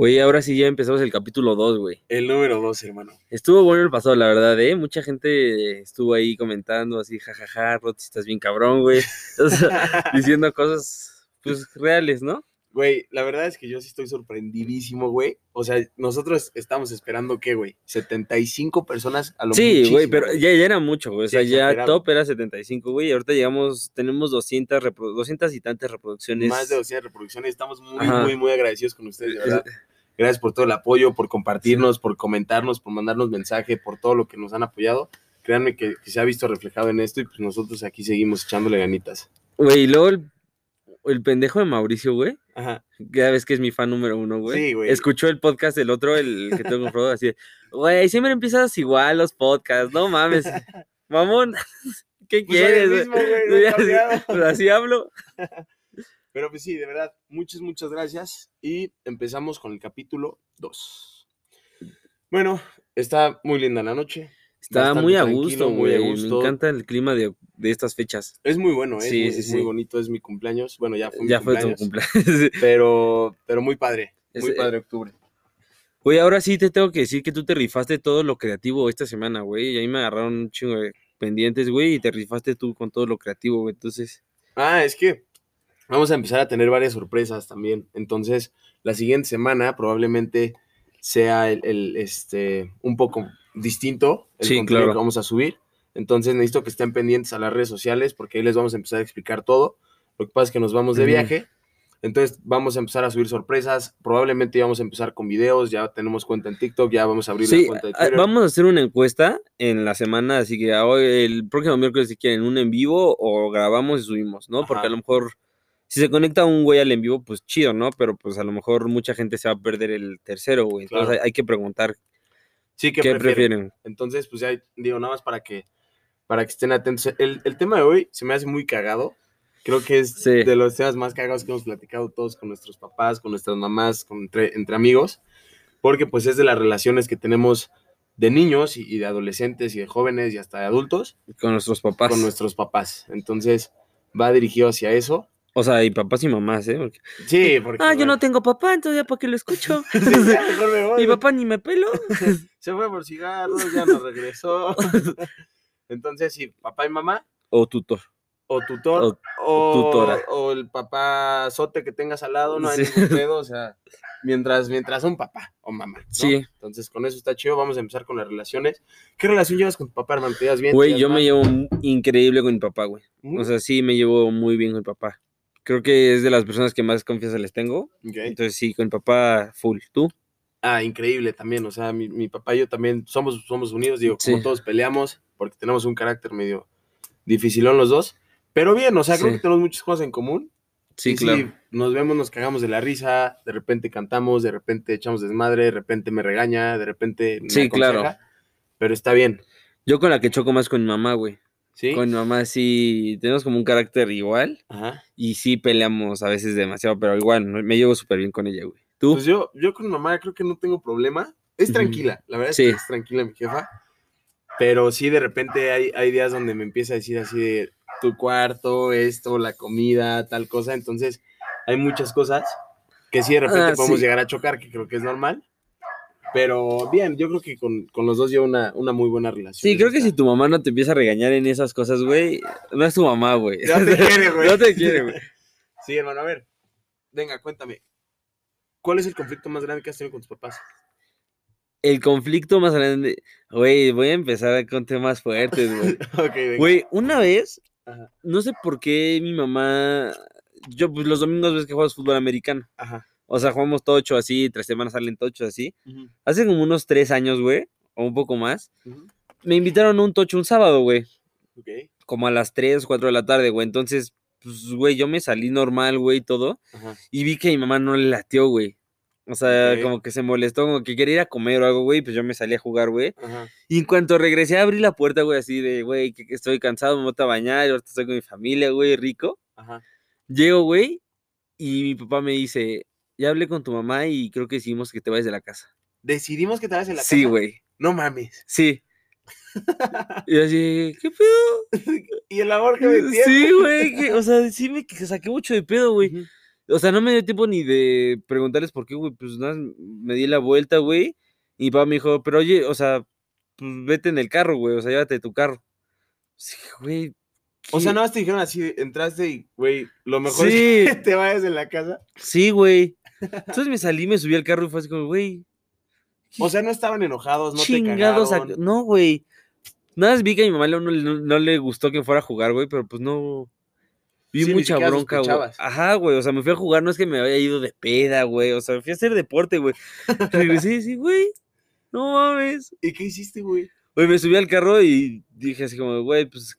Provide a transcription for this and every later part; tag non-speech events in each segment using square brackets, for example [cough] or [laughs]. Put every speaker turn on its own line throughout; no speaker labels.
Güey, ahora sí ya empezamos el capítulo 2, güey.
El número dos, hermano.
Estuvo bueno el pasado, la verdad, ¿eh? Mucha gente estuvo ahí comentando así, jajaja, Roti, estás bien cabrón, güey. [laughs] O sea, diciendo cosas, pues, reales, ¿no?
Güey, la verdad es que yo sí estoy sorprendidísimo, güey. O sea, nosotros estamos esperando, ¿qué, güey? 75 personas a lo
Sí, güey, pero ya, ya era mucho, güey. O sea, ya top era 75, güey. Y ahorita llegamos, tenemos 200, reprodu- 200 y tantas reproducciones.
Más de 200 reproducciones. Estamos muy,
Ajá.
muy, muy agradecidos con ustedes, de verdad. Gracias por todo el apoyo, por compartirnos, por comentarnos, por mandarnos mensaje, por todo lo que nos han apoyado. Créanme que, que se ha visto reflejado en esto y pues nosotros aquí seguimos echándole ganitas.
Güey, y luego el, el pendejo de Mauricio, güey.
Ajá.
Ya ves que es mi fan número uno, güey.
Sí, güey.
Escuchó el podcast del otro, el que tengo comprado, así de, güey, siempre empiezas igual los podcasts, no mames. Mamón, [laughs] ¿qué
Pues
quieres?
mismo, güey, [laughs] no cambiado.
pero así hablo. [laughs]
Pero pues sí, de verdad, muchas, muchas gracias. Y empezamos con el capítulo 2. Bueno, está muy linda la noche.
Está muy a gusto,
muy a
güey. Me
gusto.
encanta el clima de, de estas fechas.
Es muy bueno, ¿eh?
Sí,
es,
sí,
muy, es muy
sí.
bonito, es mi cumpleaños. Bueno, ya fue mi
Ya fue tu
cumpleaños.
cumpleaños. [laughs]
Pero, pero muy padre, muy
Ese-
padre octubre.
Güey, ahora sí te tengo que decir que tú te rifaste todo lo creativo esta semana, güey. Y ahí me agarraron un chingo de pendientes, güey, y te rifaste tú con todo lo creativo, güey. Entonces,
Ah, es que vamos a empezar a tener varias sorpresas también. Entonces, la siguiente semana probablemente sea el, el, este, un poco distinto el
Sí,
contenido
claro.
que vamos a subir. Entonces, necesito que estén pendientes a las redes sociales porque ahí les vamos a empezar a explicar todo. Lo que pasa es que nos vamos de viaje. Entonces, vamos a empezar a subir sorpresas. Probablemente vamos a empezar con videos. Ya tenemos cuenta en TikTok. Ya vamos a abrir la
sí,
cuenta de
ah,
Twitter.
vamos a hacer una encuesta en la semana, así que a hoy, el próximo miércoles, si quieren, un en vivo o grabamos y subimos, ¿no? Porque
Ajá.
a lo mejor, si se conecta un güey al en vivo, pues chido, ¿no? Pero pues a lo mejor mucha gente se va a perder el tercero, güey. Entonces
Claro.
hay, hay que preguntar
Sí,
qué,
¿qué, prefieren?
prefieren.
Entonces, pues ya digo, nada más para que, para que estén atentos. El, el tema de hoy se me hace muy cagado. Creo que es
Sí.
de los temas más cagados que hemos platicado todos con nuestros papás, con nuestras mamás, con, entre, entre amigos, porque pues es de las relaciones que tenemos de niños y, y de adolescentes y de jóvenes y hasta de adultos
Con nuestros papás.
con nuestros papás. Entonces, va dirigido hacia eso.
O sea, y papás y mamás, ¿eh? Porque,
Sí, porque...
ah, yo no tengo papá, entonces ya para qué lo escucho. [laughs]
sí, ya mejor me [laughs] voy.
Mi papá ni me pelo. [laughs]
Se fue por cigarros, ya no regresó. Entonces, sí, papá y mamá,
O tutor.
o tutor,
O-
o,
tutora.
o el papá sote que tengas al lado, no hay
Sí.
ningún pedo, o sea, mientras, mientras un papá o mamá. ¿no?
Sí.
Entonces, con eso está chido, vamos a empezar con las relaciones. ¿Qué relación llevas con tu papá, hermano? ¿Te llevas bien?
Güey,
¿Te
yo me llevo increíble con mi papá, güey. O sea, sí me llevo muy bien con mi papá. Creo que es de las personas que más confianza les tengo. Entonces sí, con mi papá full. ¿Tú?
Ah, increíble también, o sea, mi, mi papá y yo también somos, somos unidos, digo, como
Sí.
todos peleamos, porque tenemos un carácter medio dificilón los dos, pero bien, o sea, creo
Sí.
que tenemos muchas cosas en común.
Sí,
Y
claro.
nos vemos, nos cagamos de la risa, de repente cantamos, de repente echamos desmadre, de repente me regaña, de repente me
Sí, claro.
Pero está bien,
Yo con la que choco más con mi mamá, güey.
¿Sí?
Con mi mamá sí tenemos como un carácter igual
Ajá.
y sí peleamos a veces demasiado, pero igual me llevo súper bien con ella, güey. ¿Tú?
Pues yo, yo con mi mamá creo que no tengo problema. Es tranquila, la verdad
Sí.
es que es tranquila mi jefa. Pero sí, de repente hay, hay días donde me empieza a decir así de tu cuarto, esto, la comida, tal cosa. Entonces, hay muchas cosas que sí de repente
Ah,
podemos
sí.
llegar a chocar, que creo que es normal. Pero bien, yo creo que con, con los dos llevo una, una muy buena relación.
Sí, creo que
está-
si tu mamá no te empieza a regañar en esas cosas, güey, no es tu mamá, güey.
No te [laughs] quiere, güey.
No te quiere, güey.
Sí, hermano, a ver. Venga, cuéntame. ¿Cuál es el conflicto más grande que has tenido con tus papás?
El conflicto más grande, güey, voy a empezar con temas fuertes, güey. [laughs]
ok, venga.
Güey, una vez,
Ajá.
no sé por qué mi mamá, yo pues los domingos ves que juegas fútbol americano.
Ajá.
O sea, jugamos tocho así, tres semanas salen tocho así. Hace como unos tres años, güey, o un poco más, me invitaron a un tocho un sábado, güey.
Ok.
Como a las 3, 4 de la tarde, güey. Entonces, pues, güey, yo me salí normal, güey, y todo.
Ajá.
Y vi que mi mamá no le latió, güey. O sea, como que se molestó, como que quería ir a comer o algo, güey. Pues yo me salí a jugar, güey. Y en cuanto regresé, abrí la puerta, güey, así de, güey, que, que estoy cansado, me voy a bañar, ahorita estoy con mi familia, güey, rico.
Ajá.
Llego, güey, y mi papá me dice, ya hablé con tu mamá y creo que decidimos que te vayas de la casa.
Decidimos que te vas en la
Sí,
casa.
güey,
No mames.
sí. [laughs] y así, ¿qué pedo?
y el amor que me tiene.
Sí, güey, o sea, sí me que saqué mucho de pedo, güey. O sea, no me dio tiempo ni de preguntarles por qué, güey. Pues nada, me di la vuelta, güey. Y mi papá me dijo, pero oye, o sea, pues vete en el carro, güey. O sea, llévate tu carro. Sí, güey.
O sea, más te dijeron así, entraste y, güey, lo mejor
Sí.
es [laughs] que te vayas en la casa.
Sí, güey. Entonces me salí, me subí al carro y fue así como, güey.
O sea, no estaban enojados, no
chingados.
te
a-
cagaron.
No, güey. Nada más vi que a mi mamá no, no- no le gustó que fuera a jugar, güey, pero pues no. Vi
Sí,
mucha bronca, güey. Ajá, güey. O sea, me fui a jugar, no es que me había ido de peda, güey. O sea, me fui a hacer deporte, güey. Regresé y sí, güey. No mames.
¿Y qué hiciste, güey?
Güey, me subí al carro y dije así como, güey, pues,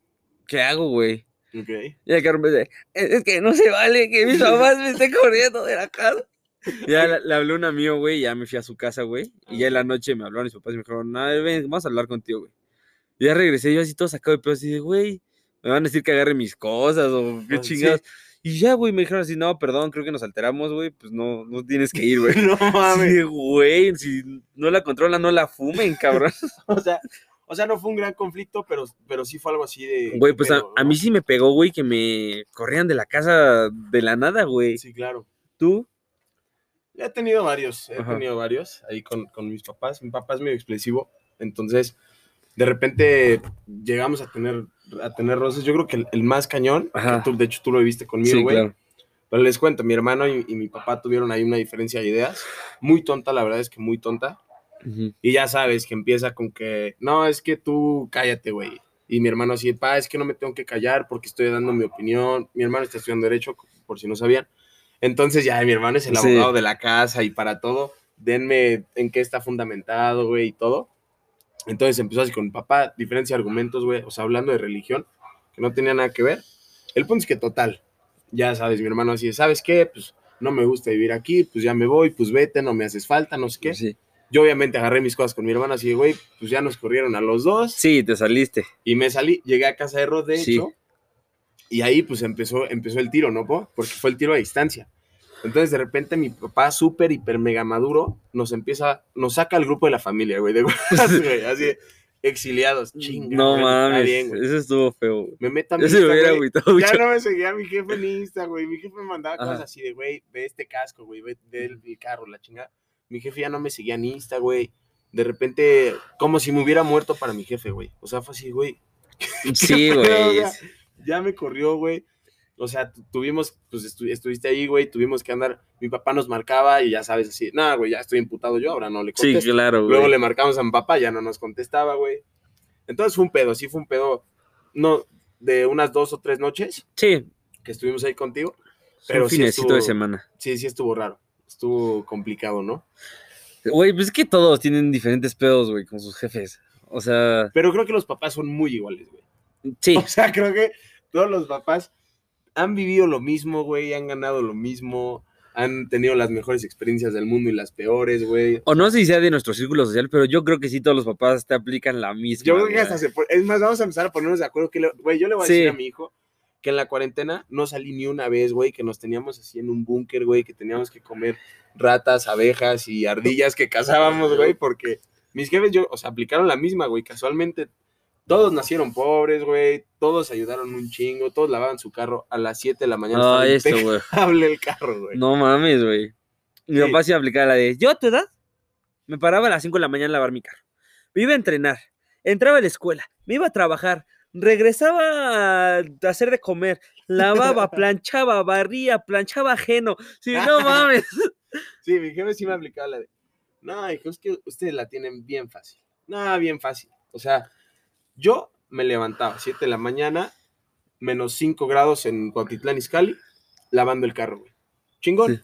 ¿qué hago, güey?
Ok.
Y el carro me dice, es es que no se vale que mis [laughs] papás me estén corriendo de la casa. Ya le, le hablé a un amigo, güey, ya me fui a su casa, güey. Y ya en la noche me hablaron mis papás y me dijeron, no, ven, vamos a hablar contigo, güey. Y ya regresé, yo así todo sacado de pedo, así de, güey, me van a decir que agarre mis cosas o qué
sí.
chingados. Y ya, güey, me dijeron así, no, perdón, creo que nos alteramos, güey, pues no, no tienes que ir, güey. [laughs]
No mames.
Sí, güey, si no la controlan, no la fumen, cabrón. [laughs]
O sea, o sea, no fue un gran conflicto, pero, pero sí fue algo así de.
Güey,
¿qué
pues a,
pedo,
a
no?
mí sí me pegó, güey, que me corrían de la casa de la nada, güey.
Sí, claro.
¿Tú?
He tenido varios, he
Ajá.
tenido varios ahí con, con mis papás. Mi papá es medio explosivo, entonces de repente llegamos a tener, a tener roces. Yo creo que el, el más cañón, que tú, de hecho tú lo viste conmigo,
Sí,
güey.
claro.
Pero les cuento, mi hermano y, y mi papá tuvieron ahí una diferencia de ideas. Muy tonta, la verdad es que muy tonta.
Ujú.
Y ya sabes que empieza con que, no, es que tú cállate, güey. Y mi hermano así, pa, es que no me tengo que callar porque estoy dando mi opinión. Mi hermano está estudiando Derecho, por si no sabían. Entonces ya mi hermano es el
Sí.
abogado de la casa y para todo, denme en qué está fundamentado, güey, y todo. Entonces empezó así con mi papá, diferencia de argumentos, güey, o sea, hablando de religión, que no tenía nada que ver. El punto es que total, ya sabes, mi hermano así, ¿sabes qué? Pues no me gusta vivir aquí, pues ya me voy, pues vete, no me haces falta, no sé qué.
Sí.
Yo obviamente agarré mis cosas con mi hermana así, güey, pues ya nos corrieron a los dos
Sí, te saliste.
y me salí, llegué a casa de Rod, de
Sí.
hecho, y ahí pues empezó, empezó el tiro, ¿no? po? Porque fue el tiro a distancia. Entonces de repente mi papá, súper, hiper, mega maduro, nos empieza, nos saca al grupo de la familia, güey, de güey, así, exiliados, chinga.
no mames.
bien,
eso estuvo feo. güey.
Me meto a mi
me
Insta, güey, ya no me seguía mi jefe en Insta, güey. Mi jefe me mandaba cosas así de, güey, ve este casco, güey, ve, ve el, el carro, la chingada. Mi jefe ya no me seguía en Insta, güey. De repente, como si me hubiera muerto para mi jefe, güey. O sea, fue así, güey.
Sí, [laughs] güey.
Ya me corrió, güey. O sea, tu- tuvimos, pues estu- estuviste ahí, güey, tuvimos que andar. Mi papá nos marcaba y ya sabes, así, nada, güey, ya estoy imputado yo, ahora no le
Sí,
contesto.
claro, güey.
Luego le marcamos a mi papá, ya no nos contestaba, güey. Entonces fue un pedo, sí fue un pedo, no, de unas dos o tres noches
Sí,
que estuvimos ahí contigo.
pero un
sí
finecito de
estuvo-
semana.
Sí, sí estuvo raro. Estuvo complicado, ¿no?
Güey, pues es que todos tienen diferentes pedos, güey, con sus jefes. O sea,
Pero creo que los papás son muy iguales, güey.
sí. [laughs]
O sea, creo que todos los papás han vivido lo mismo, güey, han ganado lo mismo, han tenido las mejores experiencias del mundo y las peores, güey.
O no sé si sea de nuestro círculo social, pero yo creo que sí todos los papás te aplican la misma.
Yo creo que hasta se Es más, vamos a empezar a ponernos de acuerdo. Que le- Güey, yo le voy a
Sí.
decir a mi hijo que en la cuarentena no salí ni una vez, güey, que nos teníamos así en un búnker, güey, que teníamos que comer ratas, abejas y ardillas que cazábamos, güey, porque mis jefes, yo, o sea, aplicaron la misma, güey, casualmente. Todos nacieron pobres, güey, todos ayudaron un chingo, todos lavaban su carro a las 7 de la mañana.
Ay, esto, güey.
impecable el carro, güey.
No mames, güey. Mi
Sí.
papá sí aplicaba la de, yo a tu edad, me paraba a las 5 de la mañana a lavar mi carro. Me iba a entrenar, entraba a la escuela, me iba a trabajar, regresaba a hacer de comer, lavaba, [laughs] planchaba, barría, planchaba ajeno. Sí, no [laughs] mames.
Sí, mi jefe sí me aplicaba la de, no, hijo, es que ustedes la tienen bien fácil. No, bien fácil. O sea, yo me levantaba a 7 de la mañana, menos 5 grados en Cuautitlán Izcalli, lavando el carro, güey. Chingón.
Sí.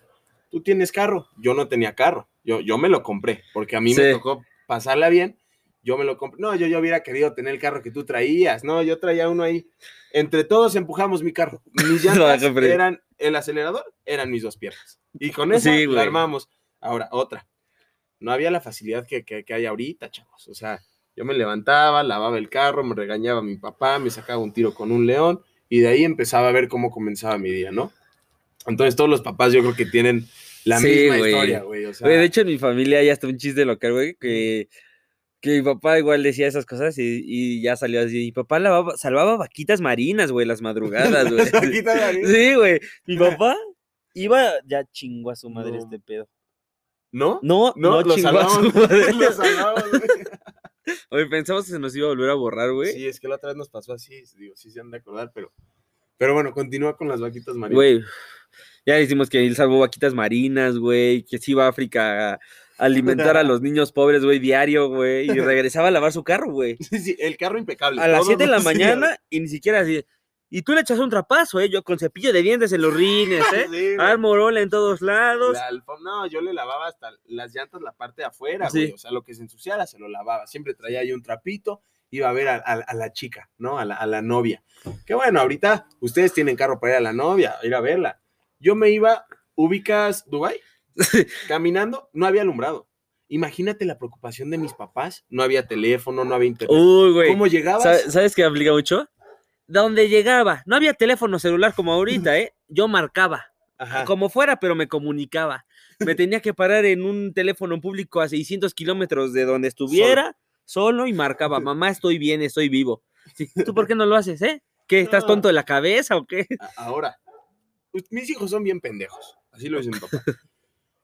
Tú tienes carro. Yo no tenía carro. Yo, yo me lo compré, porque a mí me tocó pasarla bien. Yo me lo compré. No, yo, yo hubiera querido tener el carro que tú traías. No, yo traía uno ahí. Entre todos empujamos mi carro. Mis [laughs] llantas
No,
eran el acelerador, eran mis dos piernas. Y con eso
Sí,
la armamos. Ahora, otra. No había la facilidad que, que, que hay ahorita, chavos. O sea, yo me levantaba, lavaba el carro, me regañaba mi papá, me sacaba un tiro con un león y de ahí empezaba a ver cómo comenzaba mi día, ¿no? Entonces todos los papás yo creo que tienen la
Sí,
misma historia, güey. O sea,
de hecho, en mi familia ya está un chiste local, güey, que, que mi papá igual decía esas cosas y, y ya salió así. Mi papá lavaba, salvaba vaquitas marinas, güey, las madrugadas, [laughs] güey.
Vaquitas marinas.
Sí, güey. Mi [laughs] papá Iba, ya chingó a su madre
No.
este pedo.
¿No?
No, no,
No, lo
chingó a su
salvamos.
madre. [laughs]
Lo salvamos, güey.
Oye, pensamos que se nos iba a volver a borrar, güey.
Sí, es que la otra vez nos pasó así, digo, sí se han de acordar, pero. Pero bueno, continúa con las vaquitas marinas.
Güey, ya decimos que él salvó vaquitas marinas, güey, que se iba a África a alimentar a los [laughs] niños pobres, güey, diario, güey, y [laughs] regresaba a lavar su carro, güey.
Sí, sí, el carro impecable.
A las
todos
7 de la [laughs] mañana y ni siquiera así. Y tú le echas un trapazo, ¿eh? Yo con cepillo de dientes en los rines, [laughs] ¿eh?
Sí.
Armorola en todos lados.
La no, yo le lavaba hasta las llantas, la parte de afuera,
Sí.
güey. O sea, lo que se ensuciara se lo lavaba. Siempre traía ahí un trapito, iba a ver a, a- a la chica, ¿no? A la, a la novia. Que bueno, ahorita ustedes tienen carro para ir a la novia, ir a verla. Yo me iba, ubicas Dubai, [laughs] caminando, no había alumbrado. Imagínate la preocupación de mis papás. No había teléfono, no había internet.
Uy, güey.
¿Cómo llegabas?
¿Sabe- ¿Sabes qué aplica mucho? Donde llegaba, no había teléfono celular como ahorita, ¿eh? Yo marcaba,
Ajá.
como fuera, pero me comunicaba. Me tenía que parar en un teléfono público a 600 kilómetros de donde estuviera, solo. y marcaba, mamá, estoy bien, estoy vivo. Sí, ¿Tú por qué no lo haces, eh? ¿Qué, estás
No.
tonto de la cabeza o qué?
Ahora, pues, mis hijos son bien pendejos. Así lo dice mi papá. [laughs]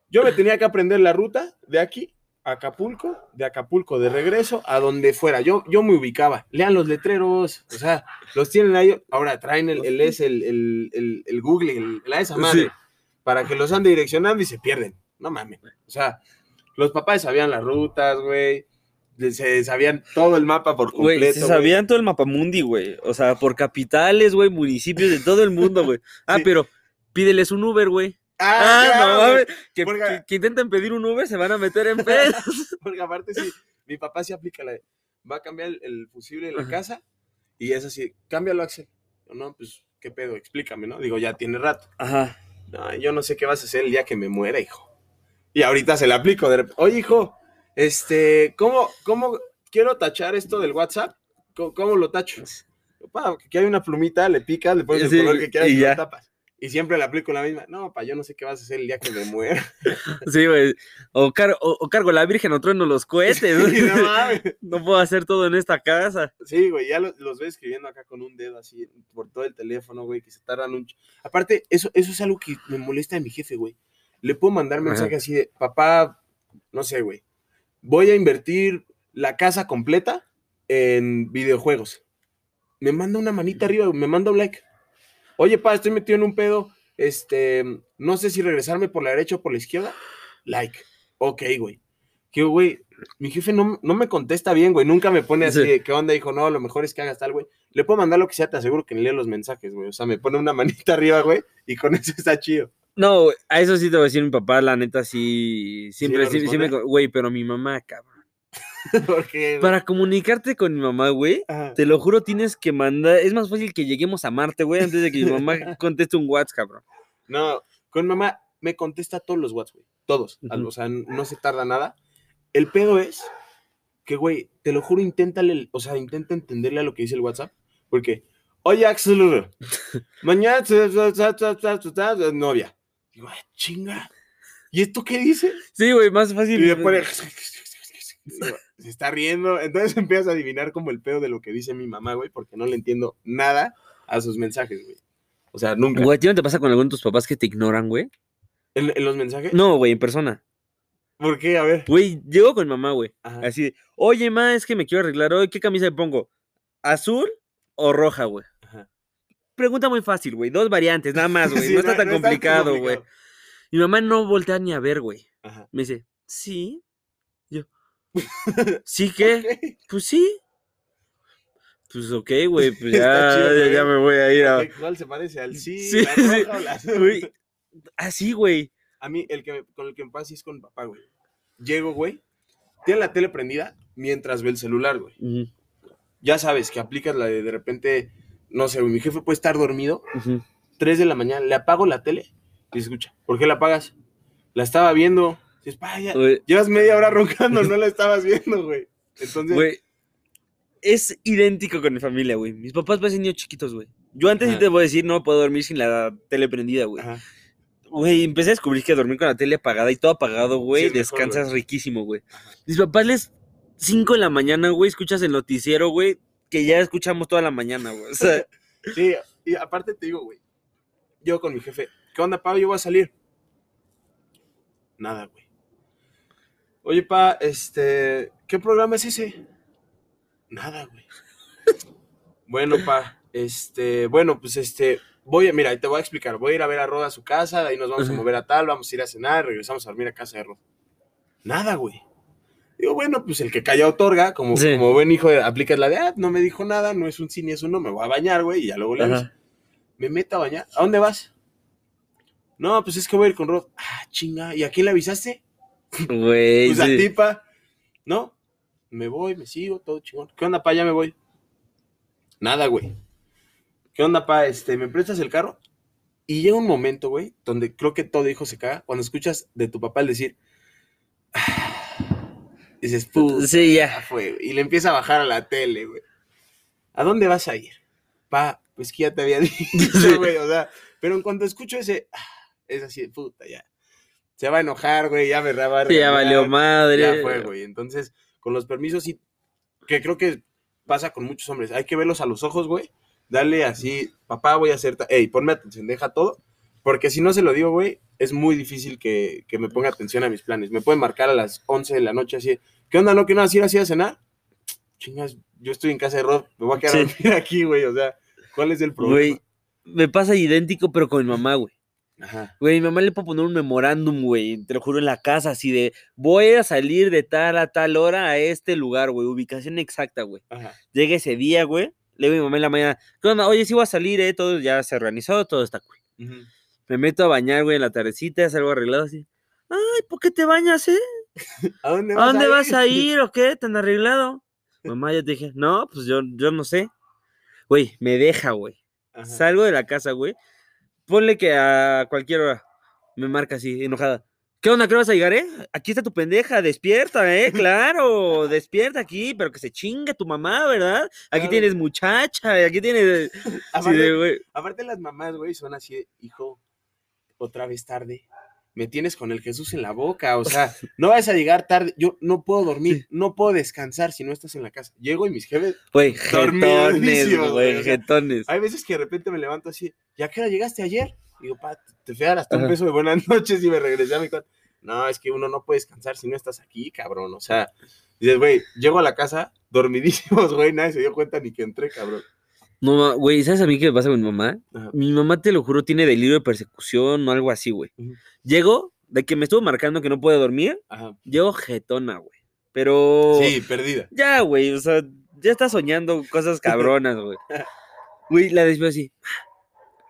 Yo me tenía que aprender la ruta de aquí Acapulco, de Acapulco de regreso a donde fuera. Yo, yo me ubicaba. Lean los letreros. O sea, los tienen ahí. Ahora traen el, el, es el, el, el- Google, la esa madre,
Sí.
para que los ande direccionando y se pierden. No mames. O sea, los papás sabían las rutas, güey. Se sabían todo el mapa por
Güey,
completo.
se
güey.
sabían todo el mapamundi, güey. O sea, por capitales, güey, municipios de todo el mundo, güey. Ah,
Sí.
pero pídeles un Uber, güey.
Ah,
Ah, no mames. Que,
Porque-
que- que intenten pedir un Uber, se van a meter en [laughs] pedos.
Porque aparte sí, mi papá sí aplica la de, va a cambiar el, el fusible de la
Ajá.
casa y es así, cámbialo Axel. Yo, no, pues, ¿qué pedo? Explícame, ¿no? Digo, ya tiene rato.
Ajá.
No, yo no sé qué vas a hacer el día que me muera, hijo. Y ahorita se le aplico. De repente, Oye, hijo, este, ¿cómo, cómo quiero tachar esto del WhatsApp? ¿Cómo, cómo lo tacho? Pa, que hay una plumita, le picas, le pones
Sí,
el color que quieras
y
y, lo tapas. Y siempre le aplico la misma. No, pa, yo no sé qué vas a hacer el día que me muera. [laughs]
Sí, güey. O, car- o- o cargo la Virgen o trueno los cohetes. [laughs]
Sí, no mames.
No puedo hacer todo en esta casa.
Sí, güey, ya lo- los, ves escribiendo acá con un dedo así por todo el teléfono, güey, que se tardan un... Aparte, eso, eso es algo que me molesta de mi jefe, güey. Le puedo mandar mensaje así de, papá, no sé, güey, voy a invertir la casa completa en videojuegos. Me manda una manita arriba, me manda un like. Oye, pa, estoy metido en un pedo, este, no sé si regresarme por la derecha o por la izquierda. Like. Ok, güey. Que, güey, mi jefe no, no me contesta bien, güey. Nunca me pone así
Sí.
de, ¿qué onda? Dijo, no, lo mejor es que hagas tal, güey. Le puedo mandar lo que sea, te aseguro que ni lee los mensajes, güey. O sea, me pone una manita [laughs] arriba, güey, y con eso está chido.
No, a eso sí te voy a decir mi papá, la neta, sí. Siempre, sí, sí me. Güey, pero mi mamá, cabrón. [laughs]
Porque,
Para comunicarte con mi mamá, güey,
ajá.
te lo juro, tienes que mandar. Es más fácil que lleguemos a Marte, güey, antes de que mi mamá [laughs] conteste un WhatsApp, cabrón.
No, con mamá me contesta todos los WhatsApp, güey. Todos. O sea, no se tarda nada. El pedo es que, güey, te lo juro, inténtale, o sea, intenta entenderle a lo que dice el WhatsApp. Porque, oye, Axel, mañana novia. Digo, "Ah, chinga. ¿Y esto qué dice?
Sí, güey, más
Y
fácil.
después digo, se está riendo. Entonces [laughs] empiezas a adivinar como el pedo de lo que dice mi mamá, güey, porque no le entiendo nada a sus mensajes, güey. O sea, nunca.
Güey, ¿a ti no te pasa con alguno de tus papás que te ignoran, güey?
¿En, en los mensajes?
No, güey, en persona.
¿Por qué? A ver.
Güey, llego con mamá, güey.
Ajá.
Así de, oye, ma, es que me quiero arreglar hoy. ¿Qué camisa me pongo? ¿Azul o roja, güey?
Ajá.
Pregunta muy fácil, güey. Dos variantes, nada más, [laughs] güey.
Sí,
no está tan complicado, güey.
complicado.
Mi mamá no voltea ni a ver, güey.
Ajá.
Me dice, sí. [laughs] ¿sí [laughs] qué?
Ok.
Pues sí. Pues ok, güey, pues ya,
chido,
ya, ya
güey.
me voy a ir a...
¿Cuál se parece al sí?
Sí,
la
sí,
roja o la azul?
Güey, así, güey.
A mí, el que me- con el que me pasa es con papá, güey. Llego, güey. Tiene la tele prendida mientras ve el celular, güey. Ya sabes que aplicas la de de repente, no sé, güey, mi jefe puede estar dormido,
ujú.
3 de la mañana, le apago la tele y escucha. ¿Por qué la apagas? La estaba viendo. Dices, "Pa, ya-
Güey,
llevas media hora roncando, [laughs] no la estabas viendo, güey. Entonces,
Güey, es idéntico con mi familia, güey. Mis papás parecen niños chiquitos, güey. Yo antes sí te voy a decir, no puedo dormir sin la tele prendida, güey. Güey, empecé a descubrir que dormir con la tele apagada y todo apagado, güey,
Sí, mejor,
descansas riquísimo, güey. Mis papás les 5 de la mañana, güey, escuchas el noticiero, güey, que ya escuchamos toda la mañana, güey. O sea, [laughs]
Sí, y aparte te digo, güey, yo con mi jefe, ¿qué onda, pa? Yo voy a salir. Nada, güey. Oye, pa, este, ¿qué programa es ese? Nada, güey. bueno, pa, este, bueno, pues este, voy a, mira, te voy a explicar, voy a ir a ver a Rod a su casa, de ahí nos vamos a mover a tal, vamos a ir a cenar, regresamos a dormir a casa de Rod. Nada, güey. Digo, bueno, pues el que calla otorga, como,
Sí.
como buen hijo, aplicas la de, ah, no me dijo nada, no es un sí ni es un no, me voy a bañar, güey, y ya luego le.
Ajá.
Me meto a bañar. ¿A dónde vas? No, pues es que voy a ir con Rod. Ah, chinga, ¿y a quién le avisaste?
Güey,
Pues a
sí.
ti, pa. No, me voy, me sigo, todo chingón. ¿Qué onda, pa? Ya me voy. Nada, güey. ¿Qué onda, pa? Este, ¿me prestas el carro? Y llega un momento, güey, donde creo que todo hijo se caga, cuando escuchas de tu papá el decir, "Ah", [sighs] dices,
Sí,
ya fue. Y le empieza a bajar a la tele, güey. ¿A dónde vas a ir? Pa, pues que ya te había [laughs] dicho, güey, o sea, pero en cuanto escucho ese, "Ah", [sighs] es así, de puta, ya. Se va a enojar, güey, ya me va a
Sí, ya valió madre.
ya fue, güey. Entonces, con los permisos, sí, que creo que pasa con muchos hombres. Hay que verlos a los ojos, güey. Dale así, papá, voy a hacer. ta- Ey, ponme atención, deja todo. Porque si no se lo digo, güey, es muy difícil que, que me ponga atención a mis planes. Me pueden marcar a las 11 de la noche así. ¿Qué onda? ¿No que no vas a ir así a cenar? Chingas, yo estoy en casa de Rod. Me voy a quedar
Sí. [laughs]
aquí, güey. O sea, ¿cuál es el problema?
Güey, me pasa idéntico, pero con mi mamá, güey.
Ajá.
Güey, mi mamá le puedo poner un memorándum, güey, te lo juro, en la casa, así de, voy a salir de tal a tal hora a este lugar, güey, ubicación exacta, güey. Llega ese día, güey, le digo a mi mamá en la mañana, ¿qué onda? Oye, sí voy a salir, eh, todo ya se organizó, todo está cool. Me meto a bañar, güey, en la tardecita, salgo arreglado así. Ay, ¿por qué te bañas, eh? [laughs]
¿A dónde
¿A
vas
dónde
a
vas
ir?
a ir o qué? ¿Tan arreglado? [laughs] Mamá, ya te dije, no, pues yo, yo no sé. Güey, me deja, güey. Salgo de la casa, güey. Ponle que a cualquier hora me marca así, enojada. ¿Qué onda? ¿Qué vas a llegar, eh? Aquí está tu pendeja, despierta, eh, [laughs] claro, despierta aquí, pero que se chingue tu mamá, ¿verdad? Aquí
Claro.
tienes muchacha, aquí tienes... [laughs]
Aparte. Aparte las mamás, güey, son así, hijo, otra vez tarde. Me tienes con el Jesús en la boca, o sea, [laughs] no vas a llegar tarde. Yo no puedo dormir, no puedo descansar si no estás en la casa. Llego y mis jefes,
Güey, jetones,
güey,
jetones.
hay veces que de repente me levanto así, ¿ya qué hora llegaste ayer? Digo, pa, te fui a dar hasta un beso de buenas [laughs] noches y me regresé a mi casa. No, es que uno no puede descansar si no estás aquí, cabrón. O sea, dices, güey, llego a la casa dormidísimos, [laughs] güey, nadie se dio cuenta ni que entré, cabrón.
No, güey, ¿sabes a mí qué me pasa con mi mamá?
Ajá.
Mi mamá, te lo juro, tiene delirio de persecución o algo así, güey.
Ujú.
Llego, de que me estuvo marcando que no puede dormir,
Ajá.
llego jetona, güey. Pero...
Sí, perdida.
Ya, güey, o sea, ya está soñando cosas [laughs] cabronas, güey. Güey, la despierto así.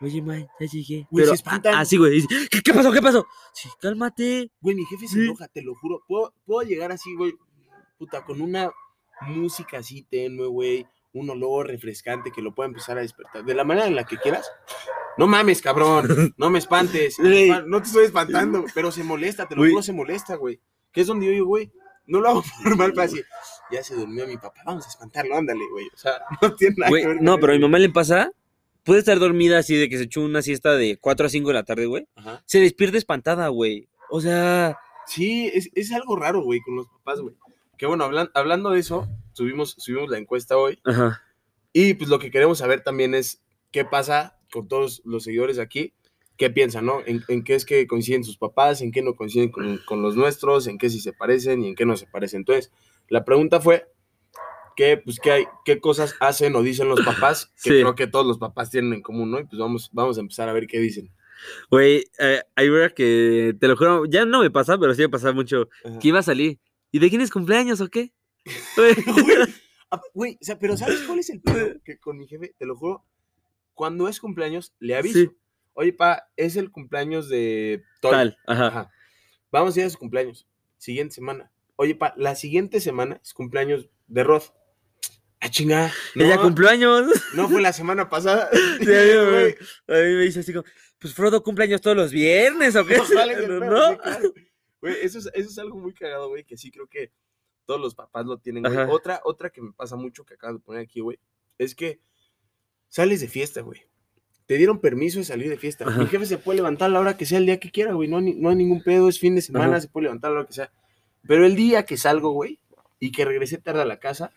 Oye, man, ya llegué.
Güey, se
Pero,
espantan.
ah, así, güey. dice, ¿Qué, qué pasó? ¿Qué pasó? Sí, cálmate.
Güey, mi jefe se
Sí.
enoja, te lo juro. Puedo, puedo llegar así, güey, puta, con una música así tenue, güey, un olor refrescante que lo pueda empezar a despertar. De la manera en la que quieras. No mames, cabrón. [laughs] No me espantes.
Güey.
No te estoy espantando, pero se molesta, te lo juro, se molesta, güey. Que es donde yo digo, güey, no lo hago [laughs] normal para decir, ya se durmió mi papá, vamos a espantarlo, ándale, güey. O sea, [laughs] no tiene nada
Güey,
que ver
no, pero a mi mamá le pasa. Puede estar dormida así de que se echó una siesta de 4 a 5 de la tarde, güey.
Ajá.
Se despierta espantada, güey. O sea,
Sí, es, es algo raro, güey, con los papás, güey. Que bueno, hablan- hablando de eso, subimos, subimos la encuesta hoy.
ajá.
Y pues lo que queremos saber también es qué pasa con todos los seguidores aquí, qué piensan, ¿no? En, en qué es que coinciden sus papás, en qué no coinciden con, con los nuestros, en qué sí se parecen y en qué no se parecen. Entonces, la pregunta fue, ¿qué, pues, qué, hay, qué cosas hacen o dicen los papás? [coughs] Que
Sí.
creo que todos los papás tienen en común, ¿no? Y pues vamos, vamos a empezar a ver qué dicen.
Güey, eh, hay una que, te lo juro, ya no me pasa, pero sí me pasa mucho.
Ajá.
Que iba a salir. ¿Y de quién es cumpleaños o qué? [laughs] Güey.
Ah, Güey, o sea, pero ¿sabes cuál es el pedo? [laughs] Que con mi jefe, te lo juro, cuando es cumpleaños, le aviso.
Sí.
Oye, pa, es el cumpleaños de Toy.
Tal, ajá.
Ajá. Vamos a ir a su cumpleaños. Siguiente semana. Oye, pa, la siguiente semana es cumpleaños de Rod. Ah, chinga. No,
Ella cumpleaños.
no fue la semana pasada. [laughs]
Sí. A mí me dice así como, pues Frodo cumpleaños todos los viernes o qué. ¿No?
sí, claro. Güey, eso es, eso es algo muy cagado, güey, que sí creo que todos los papás lo tienen, güey. Otra, otra que me pasa mucho que acabas de poner aquí, güey, es que sales de fiesta, güey. Te dieron permiso de salir de fiesta.
Ajá.
Mi jefe se puede levantar a la hora que sea el día que quiera, güey. No, ni- no hay ningún pedo, es fin de semana,
Ajá.
se puede levantar a la hora que sea. Pero el día que salgo, güey, y que regresé tarde a la casa,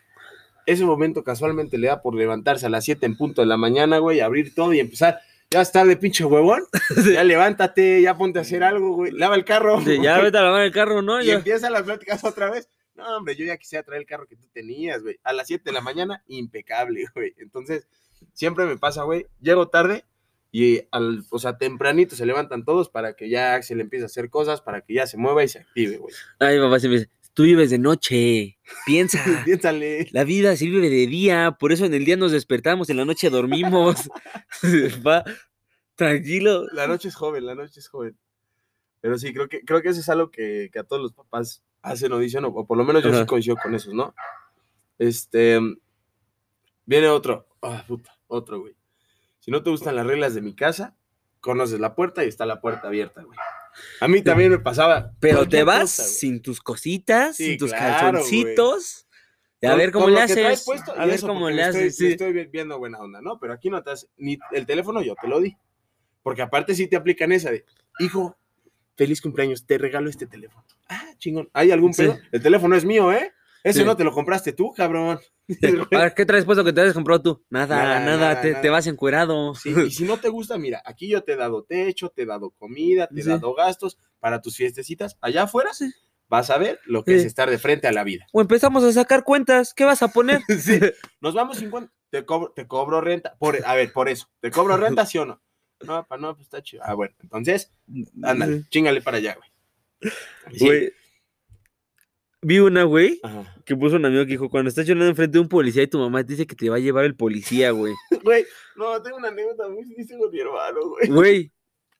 ese momento casualmente le da por levantarse a las 7 en punto de la mañana, güey, abrir todo y empezar. Ya está de pinche huevón, [laughs] ya levántate, ya ponte a hacer algo, güey, lava el carro.
Sí, ya vete a lavar el carro, ¿no?
Y
Ya-
empiezan las pláticas [laughs] otra vez. No, hombre, yo ya quisiera traer el carro que tú tenías, güey. A las 7 de la mañana, impecable, [laughs] güey. Entonces, siempre me pasa, güey. Llego tarde y, al, o sea, tempranito se levantan todos para que ya Axel empiece a hacer cosas, para que ya se mueva y se active, güey.
Ay, papá siempre dice, tú vives de noche, piensa. [laughs]
Piénsale.
La vida se vive de día, por eso en el día nos despertamos, en la noche dormimos. [laughs] Va, tranquilo.
La noche es joven, la noche es joven. Pero sí, creo que, creo que eso es algo que, que a todos los papás hacen o dicen, o, o por lo menos yo sí
Ajá.
coincido con esos, ¿no? Este. Viene otro. Ah, puta, otro, güey. Si no te gustan las reglas de mi casa, conoces la puerta y está la puerta abierta, güey. A mí también me pasaba.
Pero te vas
cosa,
sin tus cositas,
Sí,
sin tus
claro,
calzoncitos. Y a ver cómo le haces.
puesto,
a ver cómo le
estoy-
haces. sí.
Estoy vi- viendo buena onda, ¿no? Pero aquí no te haces. Ni el teléfono yo te lo di. Porque aparte sí te aplican esa de, hijo, feliz cumpleaños, te regalo este teléfono. Ah, chingón. ¿Hay algún
Sí.
pedo? El teléfono es mío, ¿eh? Ese
Sí.
no te lo compraste tú, cabrón. [laughs]
A ver, ¿qué traes puesto que te hayas comprado tú? Nada,
Nada,
nada,
nada,
te,
nada.
te vas encuerado.
Sí, [laughs] y si no te gusta, mira, aquí yo te he dado techo, te he dado comida, te he
Sí.
dado gastos para tus fiestecitas. Allá afuera vas a ver lo que es estar de frente a la vida.
O empezamos a sacar cuentas, ¿qué vas a poner? [laughs]
Sí. Nos vamos 50, te cobro, te cobro renta. Por, a ver, por eso. ¿Te cobro renta, sí o no? No, pa, no, pues está chido. Ah, bueno, entonces, ándale, chingale para allá, güey. Sí.
Güey. Vi una, güey,
Ajá.
que puso un amigo que dijo, cuando estás llorando enfrente de un policía y tu mamá te dice que te va a llevar el policía, güey. [laughs]
Güey, no, tengo una anécdota muy con mi hermano, güey.
Güey,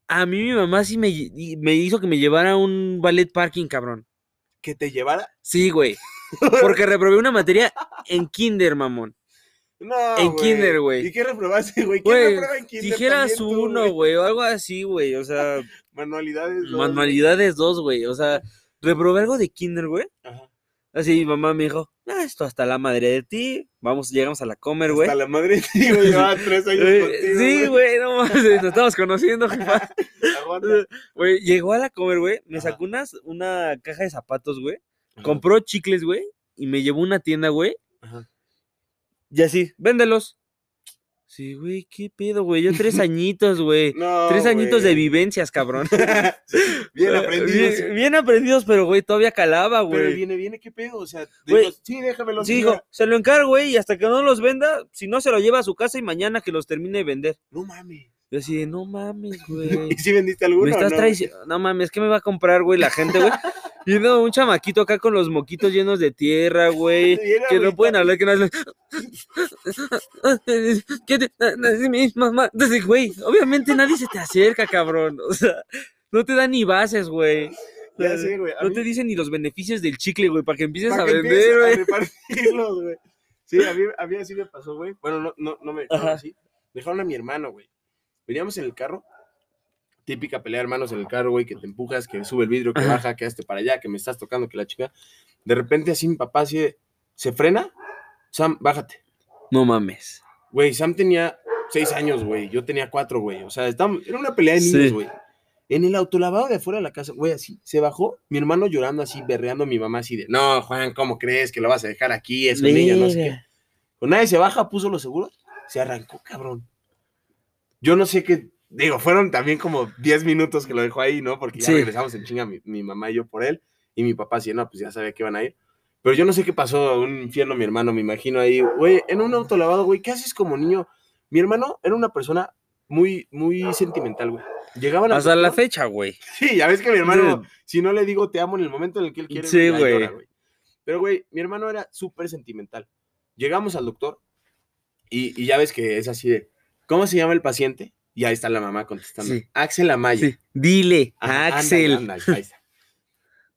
a mí mi mamá sí me, me hizo que me llevara a un ballet parking, cabrón.
Que te llevara.
Sí, güey. Porque reprobé una materia en kinder, mamón.
No,
En kinder, güey.
¿Y qué reprobaste, güey? ¿Qué
Güey,
reprueba en kinder? tú,
uno, güey, o algo así, güey. O sea, [laughs]
Manualidades. dos,
manualidades dos, güey. O sea, reprobé algo de kinder, güey.
Ajá.
Así mi mamá me dijo, ah, esto hasta la madre de ti. Vamos, llegamos a la comer, güey.
Hasta la madre de ti, güey, llevaba [laughs] tres años
Eh,
contigo.
sí, güey, no nos estamos conociendo, [laughs] jefa. Güey, llegó a la comer, güey. Me sacó unas, una caja de zapatos, güey. Compró chicles, güey. Y me llevó a una tienda, güey.
Ajá.
Y así, véndelos. Sí, güey, qué pedo, güey. Yo tres añitos, güey.
No,
tres añitos de vivencias, cabrón. [laughs] [laughs]
Bien aprendidos.
Bien, bien aprendidos, pero, güey, todavía calaba,
Pero
güey.
viene, viene, ¿qué pedo? O sea,
Güey,
dijo, sí, déjamelo.
Sí, dijo, se lo encargo, güey, y hasta que no los venda, si no se lo lleva a su casa y mañana que los termine de vender.
No mames.
Yo así de, no mames, [laughs] güey.
¿Y si vendiste alguno?
Me estás
no?
traicionando. No mames, ¿qué me va a comprar, güey, la gente, güey? Y no, un chamaquito acá con los moquitos llenos de tierra, güey. [laughs] Que no pueden hablar, que no hacen. [laughs] ¿Qué te- mi mamá? Entonces, güey, obviamente nadie se te acerca, cabrón. O sea, no te dan ni bases, güey.
Ya sé, güey.
No
mí-
te dicen ni los beneficios del chicle, güey, para que empieces
para
a
que
vender, güey.
Sí, a mí, a mí así me pasó, güey. Bueno, no, no, no me dejaron así. Dejaron a mi hermano, güey. Veníamos en el carro. Típica pelea de hermanos en el carro, güey, que te empujas, que sube el vidrio, que baja, que hazte para allá, que me estás tocando, que la chica. De repente así mi papá así de, se frena. Sam, bájate.
No mames.
Güey, Sam tenía seis años, güey. Yo tenía cuatro, güey. O sea, estábamos- era una pelea de niños,
Sí.
güey. En el autolavado de afuera de la casa, güey, así, se bajó, mi hermano llorando así, berreando a mi mamá así de, no, Juan, ¿cómo crees que lo vas a dejar aquí? Es un niño, no sé qué. Con nadie se baja, puso los seguros, se arrancó, cabrón. Yo no sé qué, digo, fueron también como 10 minutos que lo dejó ahí, ¿no? Porque ya
Sí.
regresamos en chinga mi, mi mamá y yo por él, y mi papá así, no, pues ya sabía que iban a ir. Pero yo no sé qué pasó, un infierno mi hermano, me imagino ahí, güey, en un autolavado, güey, ¿qué haces como niño? Mi hermano era una persona muy, muy sentimental, güey. Llegaban
Hasta la
doctor-
fecha, güey. [laughs]
Sí, ya ves que mi hermano,
Sí.
si no le digo te amo en el momento en el que él quiere,
Sí, güey.
Pero, güey, mi hermano era súper sentimental. Llegamos al doctor y, y ya ves que es así de, ¿cómo se llama el paciente? Y ahí está la mamá contestando.
Sí.
Axel Amaya.
Sí. Dile, Axel.
ahí está.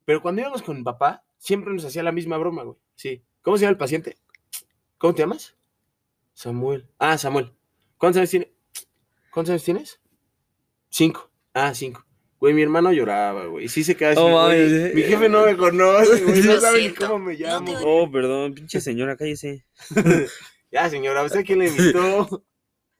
Pero cuando íbamos con mi papá, siempre nos hacía la misma broma, güey. Sí. ¿Cómo se llama el paciente? ¿Cómo te llamas? Samuel. Ah, Samuel. ¿Cuántos años tiene? ¿Cuántos años tienes? Cinco. Ah, cinco. Güey, mi hermano lloraba, güey. Sí se queda así,
Oh,
güey,
mames.
Mi jefe no me conoce, güey. No sabe ni
siento,
cómo me llamo.
Oh, perdón, pinche señora, cállese. [laughs]
Ya, señora, ¿usted quién le invitó? [laughs]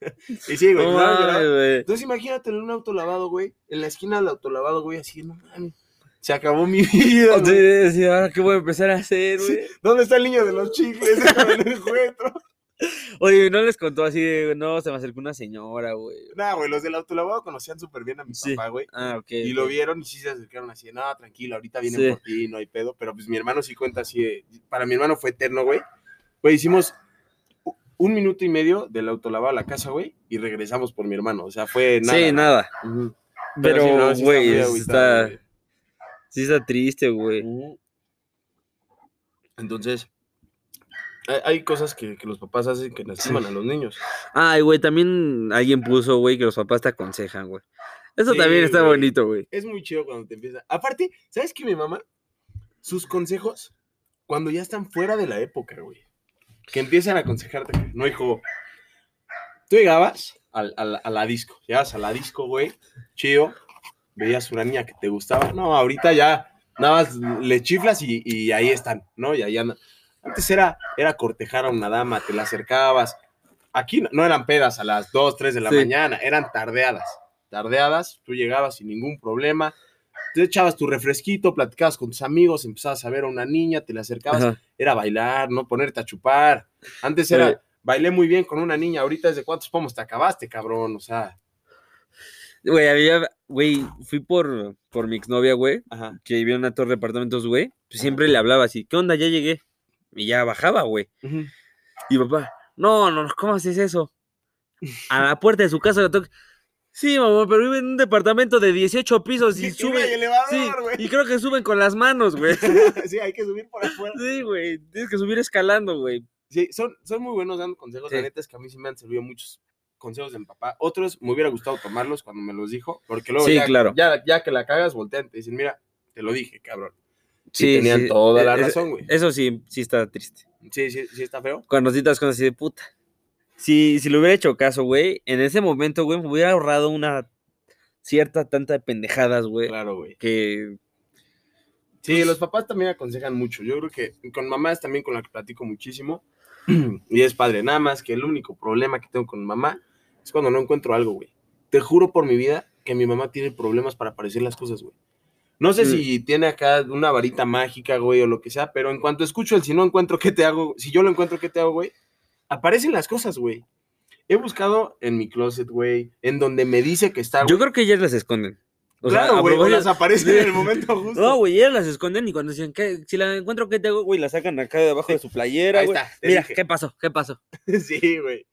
[laughs] y sí, güey.
No.
Entonces imagínate en un autolavado, güey. En la esquina del autolavado, güey, así, no mames. Se acabó mi [laughs] vida, güey.
sí, ahora qué voy a empezar a hacer,
Sí.
güey.
¿Dónde está el niño de los chicles? [laughs] Lo encuentro.
Oye, no les contó así de, no, se me acercó una señora, güey.
Nah, güey, los del autolavado conocían súper bien a mi
Sí.
papá, güey.
Ah, ok.
Y lo vieron y sí se acercaron así, de, no, tranquilo, ahorita vienen
Sí.
por ti, no hay pedo. Pero pues mi hermano sí cuenta así, de- para mi hermano fue eterno, güey. Güey, hicimos un minuto y medio del autolavado a la casa, güey, y regresamos por mi hermano. O sea, fue nada.
Sí, nada. Pero,
sí, no, sí está
güey,
muy
está,
agüitado, güey.
sí está triste, güey.
Entonces, hay, cosas que, que los papás hacen que lastiman a los niños.
Ay, güey, también alguien puso, güey, que los papás te aconsejan, güey. Eso
Sí,
también está
güey.
bonito, güey.
Es muy chido cuando te empieza. Aparte, ¿sabes qué, mi mamá? Sus consejos, cuando ya están fuera de la época, güey. Que empiezan a aconsejarte. que, No, hijo. Tú llegabas al- al- a la disco. Llegabas a la disco, güey. Chido. Veías una niña que te gustaba. No, ahorita ya nada más le chiflas y, y ahí están, ¿no? Y ahí andan. Antes era, era cortejar a una dama, te la acercabas. Aquí no, no eran pedas a las 2, 3 de la
Sí.
mañana, eran tardeadas. Tardeadas, tú llegabas sin ningún problema. Te echabas tu refresquito, platicabas con tus amigos, empezabas a ver a una niña, te la acercabas.
Ajá.
Era bailar, no ponerte a chupar. Antes era, bailé muy bien con una niña, ahorita desde cuántos pomos te acabaste, cabrón. O sea,
Güey, había, güey, fui por, por mi exnovia, güey,
ajá.
que vivía en una torre de apartamentos, güey. Pues siempre le hablaba así, ¿qué onda? Ya llegué. Y ya bajaba, güey. Y papá, no, no, no, ¿cómo haces eso? A la puerta de su casa le toca. Sí, mamá, pero vive en un departamento de 18 pisos y
Y no hay
sube.
elevador,
Sí,
güey.
y creo que suben con las manos, güey. [laughs]
sí, hay que subir por afuera.
Sí, güey. Tienes que subir escalando, güey.
Sí, son, son muy buenos dando consejos. La
Sí.
neta es que a mí sí me han servido muchos consejos de mi papá. Otros me hubiera gustado tomarlos cuando me los dijo, porque luego
Sí,
ya,
claro.
ya, ya que la cagas, voltean y te dicen, mira, te lo dije, cabrón. Sí, tenían
sí,
toda
eh,
la razón, güey.
Eso sí, sí está triste.
Sí, sí, sí está feo.
Cuando citas cosas así de puta. Si, si le hubiera hecho caso, güey, en ese momento, güey, me hubiera ahorrado una cierta tanta de pendejadas, güey.
Claro, güey.
Que.
Sí, los papás también aconsejan mucho. Yo creo que con mamá es también con la que platico muchísimo. [clears throat] y es padre. Nada más que el único problema que tengo con mamá es cuando no encuentro algo, güey. Te juro por mi vida que mi mamá tiene problemas para aparecer las cosas, güey. No sé
Mm.
si tiene acá una varita mágica, güey, o lo que sea, pero en cuanto escucho el si no encuentro qué te hago, si yo lo encuentro qué te hago, güey, aparecen las cosas, güey. He buscado en mi closet, güey, en donde me dice que está,
Yo creo que ellas las esconden. O
claro, güey, las aparecen
Sí.
en el momento [laughs] justo.
No, güey, ellas las esconden y cuando dicen, ¿qué? si la encuentro, ¿qué te hago? Güey, la sacan acá debajo de su playera,
Ahí
güey.
está,
Mira,
dije.
¿qué pasó? ¿Qué pasó? [laughs]
Sí, güey.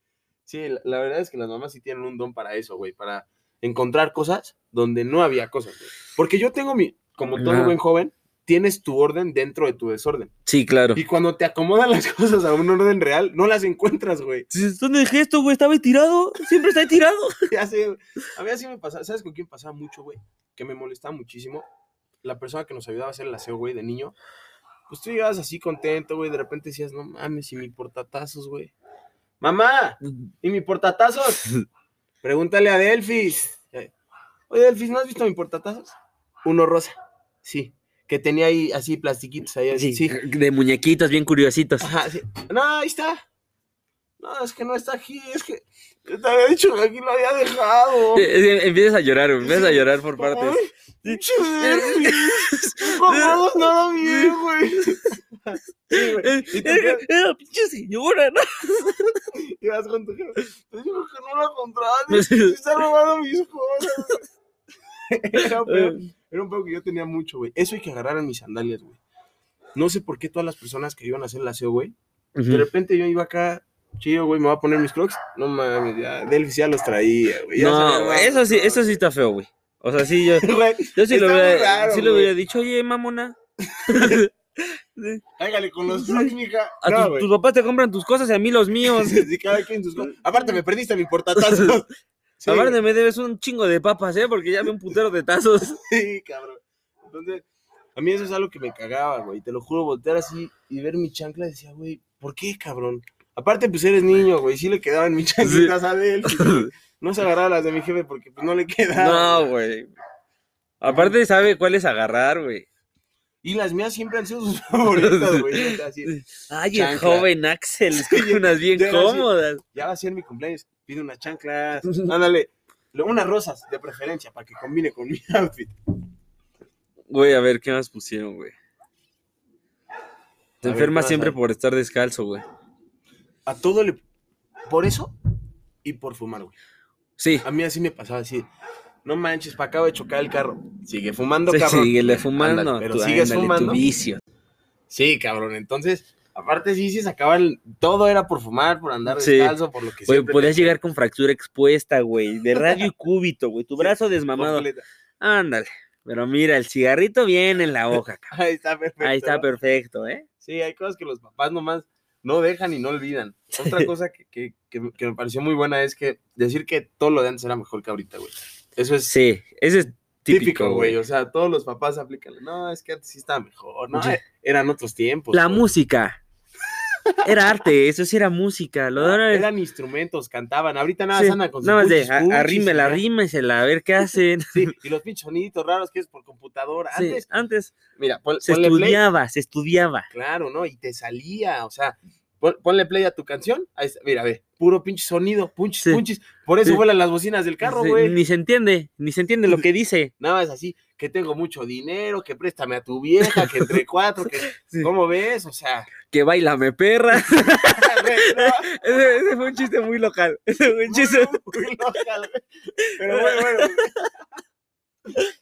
Sí, la, la verdad es que las mamás sí tienen un don para eso, güey, para encontrar cosas donde no había cosas, güey. Porque yo tengo mi, como todo buen joven, tienes tu orden dentro de tu desorden.
Sí, claro.
Y cuando te acomodan las [laughs] cosas a un orden real, no las encuentras, güey.
¿Dónde dejé esto, güey? Estaba tirado. Siempre está tirado. [laughs]
Ya sé. A mí así me pasaba, ¿sabes con quién pasaba mucho, güey? Que me molestaba muchísimo. La persona que nos ayudaba a hacer el aseo, güey, de niño. Pues tú llegabas así contento, güey, de repente decías, no mames, y mi portatazos, güey. Mamá, ¿y mi portatazos? [laughs] Pregúntale a Delfis. Eh, Oye, Delfis, ¿no has visto mi portatazos? Uno rosa. Sí. Que tenía ahí así plastiquitos ahí. así.
Sí,
Sí.
de muñequitos bien curiositos.
Ajá, sí. No, ahí está. No, es que no está aquí. Es que te había dicho que aquí lo había dejado.
Eh, eh, Empiezas a llorar, empiezas a llorar por partes.
Controlas [laughs] nada bien, güey.
Eh, Era pinche señora, ¿no? [laughs]
y vas con tu jefe. Te digo que no la contrates. [laughs] Se está robando mis cosas. Era pedo, era un pedo que yo tenía mucho, güey. Eso hay que agarrar en mis sandalias, güey. No sé por qué todas las personas que iban a hacer el aseo, güey, de repente yo iba acá, chido, güey, me voy a poner mis crocs. No mames, ya, Delphi ya los traía, güey.
No, güey, eso sí, eso sí está feo, güey. O sea, sí, yo, [laughs]
Güey,
yo sí, lo hubiera,
raro,
sí hubiera dicho, oye, mamona, [laughs]
hágale con los crocs, mija.
a
No,
tus, papás te compran tus cosas y a mí los [laughs] míos.
Sí, cada quien sus cosas. Aparte, me perdiste mi portatazos. Sí,
Aparte me debes un chingo de papas, ¿eh? Porque ya vi un putero de tazos. [laughs]
Sí, cabrón. Entonces, a mí eso es algo que me cagaba, güey. Te lo juro, voltear así y ver mi chancla, decía, güey, ¿por qué, cabrón? Aparte, pues eres niño, güey. Sí le quedaban mis chanclitas a [laughs] él. No se agarraba las de mi jefe porque pues no le quedaban.
No, güey. Aparte sabe cuál es agarrar, güey.
Y las mías siempre han sido sus [laughs] favoritas, güey.
Ay, el
Chancla.
joven Axel, unas bien
Ya
cómodas.
Ya va a ser mi cumpleaños. Pide unas chanclas. [laughs] Ándale. Unas rosas, de preferencia, para que combine con mi [laughs] outfit.
Güey, a ver, ¿qué más pusieron, güey? Te
A
enfermas
¿qué
siempre por estar descalzo, güey.
A todo le. por eso y por fumar, güey.
Sí.
A mí así me pasaba así. No manches, pa' acabo de chocar el carro. Sigue fumando,
Sí,
cabrón.
síguele fumando.
Ándale, pero
tú,
sigues
ándale,
fumando.
Tu vicio.
Sí, cabrón. Entonces, aparte sí se sacaban, todo era por fumar, por andar
Sí.
descalzo, por lo que
Güey,
siempre
podías
le-
llegar con fractura expuesta, güey. De radio y cúbito, güey. Tu [laughs] brazo desmamado.
completa.
Ándale. Pero mira, el cigarrito viene en la hoja, [laughs] cabrón.
Ahí está perfecto.
Ahí está perfecto, ¿eh?
Sí, hay cosas que los papás nomás no dejan y no olvidan. Otra [laughs] cosa que, que- que- que me pareció muy buena es que decir que todo lo de antes era mejor que ahorita, güey. Eso es
Sí, ese es típico,
güey.
güey.
O sea, todos los papás aplican. No, es que antes sí estaba mejor. No,
Sí.
Eran otros tiempos.
La
güey.
música. Era arte, eso sí era música. Lo de ahora es-
Eran instrumentos, cantaban. Ahorita nada,
sí,
andan con
nada más de
puchis,
a-
puchis y
arrímela, arrímesela, a ver qué [laughs] hacen.
Sí, y los pinches soniditos raros que es por computadora.
Sí,
Antes,
antes
mira, pon-
se
play.
estudiaba, se estudiaba.
Claro, ¿no? Y te salía, o sea, pon- ponle play a tu canción. Ahí está, mira, ve, puro pinche sonido, punchis, punchis. Por eso vuelan las bocinas del carro, güey.
Ni se entiende, ni se entiende lo que dice.
Nada más así, que tengo mucho dinero, que préstame a tu vieja, que entre cuatro, que... [laughs]
Sí.
¿Cómo ves? O sea...
Que bailame perra. [laughs]
no,
ese, ese fue un chiste muy local. [laughs] Ese fue un chiste.
muy, muy local. Pero bueno, bueno.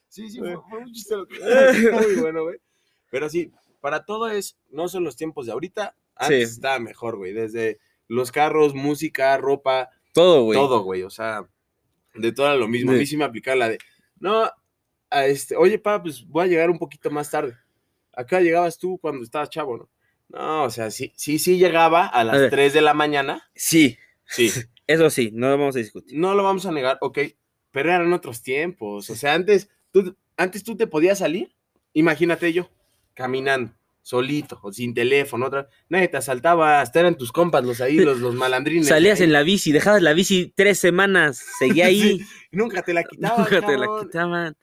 Sí, sí, fue, fue un chiste local. Muy bueno, güey. Pero sí, para todo es, no son los tiempos de ahorita, antes
Sí.
estaba mejor, güey. Desde los carros, música, ropa,
Todo, güey.
todo, güey. O sea, de todo lo mismo. A mí
Sí.
sí me aplicaba la de, no, a este, oye, pa, pues voy a llegar un poquito más tarde. Acá llegabas tú cuando estabas chavo, ¿no? No, o sea, sí, sí, sí llegaba a
A
las
ver.
3 de la mañana.
Sí,
Sí, [laughs]
eso sí, no lo vamos a discutir.
no lo vamos a negar, ok, pero eran otros tiempos. O sea, antes tú, antes tú te podías salir, imagínate yo, caminando, solito, o sin teléfono, otra, nadie te asaltaba, hasta eran tus compas los ahí, los, los [laughs] malandrines.
Salías
ahí,
en la bici, dejabas la bici tres semanas, seguía [laughs] ahí,
Nunca te la quitaban,
nunca te la quitaban.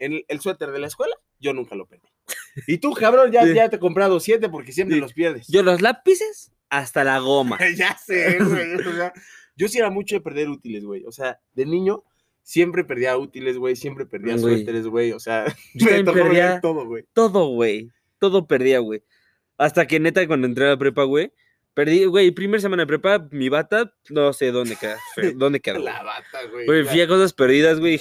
El, el suéter de la escuela, yo nunca lo perdí. Y tú, cabrón, ya,
Sí.
ya te he comprado siete porque siempre
Sí.
los pierdes.
Yo los lápices hasta la goma. [laughs]
ya sé, güey. [laughs] o sea, yo sí era mucho de perder útiles, güey. O sea, de niño siempre perdía útiles, güey. Siempre perdía
Güey.
suéteres, güey. O sea,
Yo [laughs] perdía-
todo, güey.
Todo, güey. Todo perdía, güey. Hasta que neta, cuando entré a la prepa, güey, perdí, güey, primer semana de prepa, mi bata, no sé dónde queda. ¿Dónde quedó?
La bata, güey.
Fui a cosas perdidas, güey.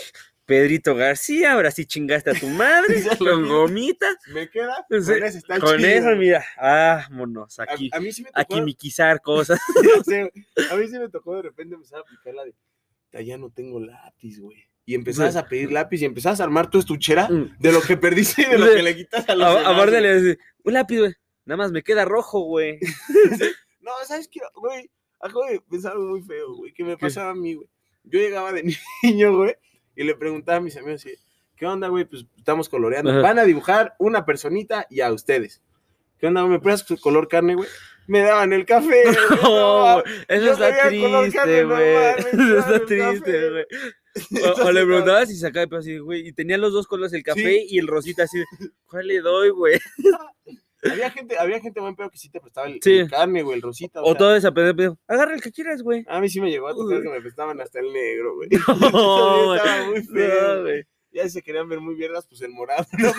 Pedrito García, ahora sí chingaste a tu madre [laughs] con
vi.
gomita.
Me queda.
Sí,
Con ese está
Con
chido,
eso, mira. Vámonos, aquí.
a mí sí me tocó.
Aquí miquizar cosas. [laughs]
a mí sí me tocó de repente empezar a aplicar la de. "Ya, no tengo lápiz, güey. Y empezabas a pedir lápiz y empezabas a armar tu estuchera
Mm.
de lo que perdiste y de [laughs] lo que le quitas a los
A-
demás,
Aparte le decía, un lápiz, güey. Nada más me queda rojo, güey.
No, ¿sabes qué? Güey, acabo de pensar algo muy feo, güey, que me pasaba a mí, güey. Yo llegaba de niño, güey, y le preguntaba a mis amigos, ¿qué onda, güey? Pues estamos coloreando.
Ajá.
Van a dibujar una personita y a ustedes. ¿Qué onda, güey? ¿Me prestas color carne, güey? Me daban el café. [laughs] güey, no,
No, eso
yo
está triste,
no
güey. [laughs] Eso está triste, güey. [laughs] O, o le
no,
preguntabas si sacaba así, güey. Y tenía los dos colores, el café y el rosita así. ¿Cuál le doy, güey?
Había gente, había gente buen pedo que sí te prestaba el,
Sí.
el carne, güey, el rosita. o
O
sea,
todo esa pedo, pedo. Agarra el que quieras, güey.
A mí sí me llegó a tocar
Uy.
que me prestaban hasta el negro, güey. [laughs]
No,
estaba muy feo,
No, güey.
Ya se querían ver muy vierdas, pues el morado. [laughs] ¿no?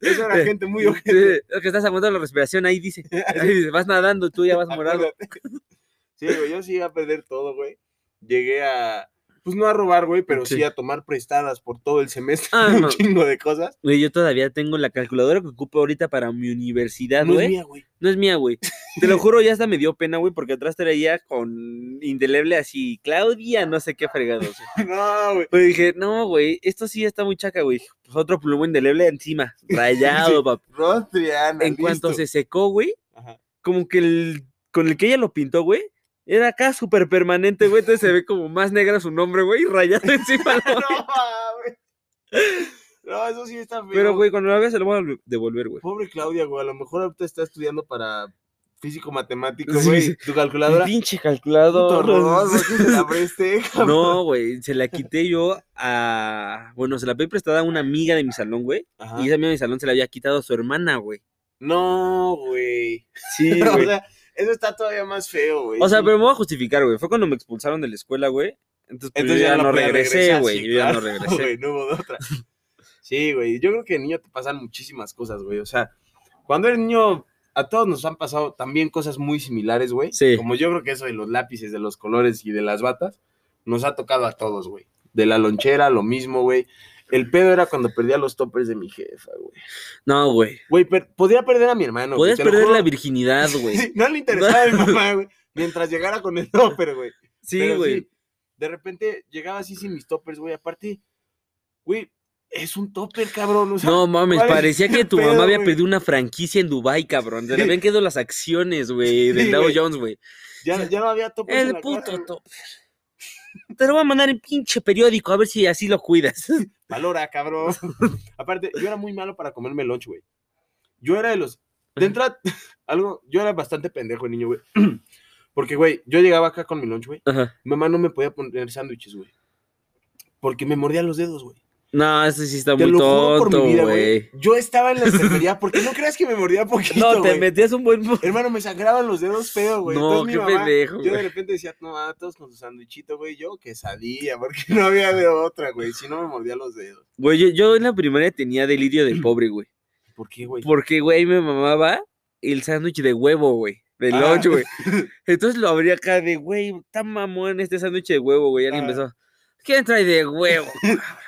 Eso era gente muy ojete.
Sí, es que estás aguantando la respiración, ahí dice. [laughs] Ahí dice, vas nadando, tú ya vas morado.
Sí, güey, yo sí iba a perder todo, güey. Llegué a, pues no a robar, güey, pero sí.
Sí.
a tomar prestadas por todo el semestre,
Ah, [laughs]
un
no.
chingo de cosas.
Güey, yo todavía tengo la calculadora que ocupo ahorita para mi universidad,
No es
güey.
mía, güey.
No es mía, güey. [laughs] Te lo juro, ya hasta me dio pena, güey, porque atrás traía con indeleble así, Claudia, no sé qué fregados. güey. [laughs]
No, güey.
Pues dije, no, güey, esto sí está muy chaca, güey. Pues otro plumón indeleble encima, rayado, papá.
Rostriana.
En cuanto se secó, güey,
Ajá.
como que el con el que ella lo pintó, güey, era acá súper permanente, güey. Entonces se ve como más negra su nombre, güey, y rayado [laughs] encima. [laughs]
No, mames. No, eso sí está feo.
Pero, güey, cuando la veas se lo voy a devolver, güey.
Pobre Claudia, güey. A lo mejor ahorita está estudiando para físico matemático, güey.
sí.
Tu calculadora.
Pinche
Puto
calculador.
robot, güey, que se la presté, [laughs] cabrón.
No, güey, se la quité yo a. Bueno, se la pedí prestada a una amiga de mi salón, güey. Y esa amiga de mi salón se la había quitado a su hermana, güey.
No, güey.
Sí,
o
güey.
sea, eso está todavía más feo, güey.
O sea, pero me voy a justificar, güey. Fue cuando me expulsaron de la escuela, güey. Entonces, pues,
Entonces
yo ya, no regresé, güey.
sí,
yo ya no regresé.
no hubo de otra. Sí, güey. Yo creo que de niño te pasan muchísimas cosas, güey. O sea, cuando eres niño, a todos nos han pasado también cosas muy similares, güey.
Sí.
Como yo creo que eso de los lápices, de los colores y de las batas, nos ha tocado a todos, güey. De la lonchera, lo mismo, güey. El pedo era cuando perdía los toppers de mi jefa, güey.
No, güey.
Güey, per- podía perder a mi hermano. lo
perder
juro.
la virginidad, güey. [laughs]
no le interesaba a mi mamá, güey. Mientras llegara con el topper, güey.
Sí, güey.
de repente llegaba así sin mis toppers, güey. Aparte, güey, es un topper, cabrón. o sea,
No mames,
¿cuál es
parecía que tu
pedo,
mamá había
güey?
perdido una franquicia en Dubai, cabrón. Se le habían quedado las acciones, güey, del
Sí,
Dow. Jones, güey.
Ya, ya no había toppers. en
El
la
puto
casa,
topper. Te lo voy a mandar en pinche periódico, a ver si así lo cuidas. [laughs]
Valora, cabrón. [laughs] Aparte, yo era muy malo para comerme el lunch, güey. Yo era de los. De entrada, [laughs] algo. Yo era bastante pendejo, niño, güey. [clears throat] Porque, güey, yo llegaba acá con mi lunch, güey. Mamá no me podía poner sándwiches, güey. Porque me mordía los dedos, güey.
No, ese sí está
Te
muy
lo juro por
tonto,
mi vida,
güey.
Yo estaba en la [laughs] enfermería porque no creas que me mordía poquito,
No, te
güey.
metías un buen.
Hermano, me sangraban los dedos feo, güey.
No,
Entonces, mi
qué
mamá,
pendejo,
Yo de repente decía, no, ah, todos con su sándwichito, güey. Yo quesadilla, porque [laughs] no había de otra, güey. Si no me mordía los dedos.
Güey, yo, yo en la primaria tenía delirio de pobre, güey.
¿Por qué, güey?
Porque, güey, me mamaba el sándwich de huevo, güey. De
Ah.
lunch, güey. [laughs] Entonces lo abría acá de, güey, está mamón este sándwich de huevo, güey. Y alguien
Ah.
empezó, ¿quién trae de huevo?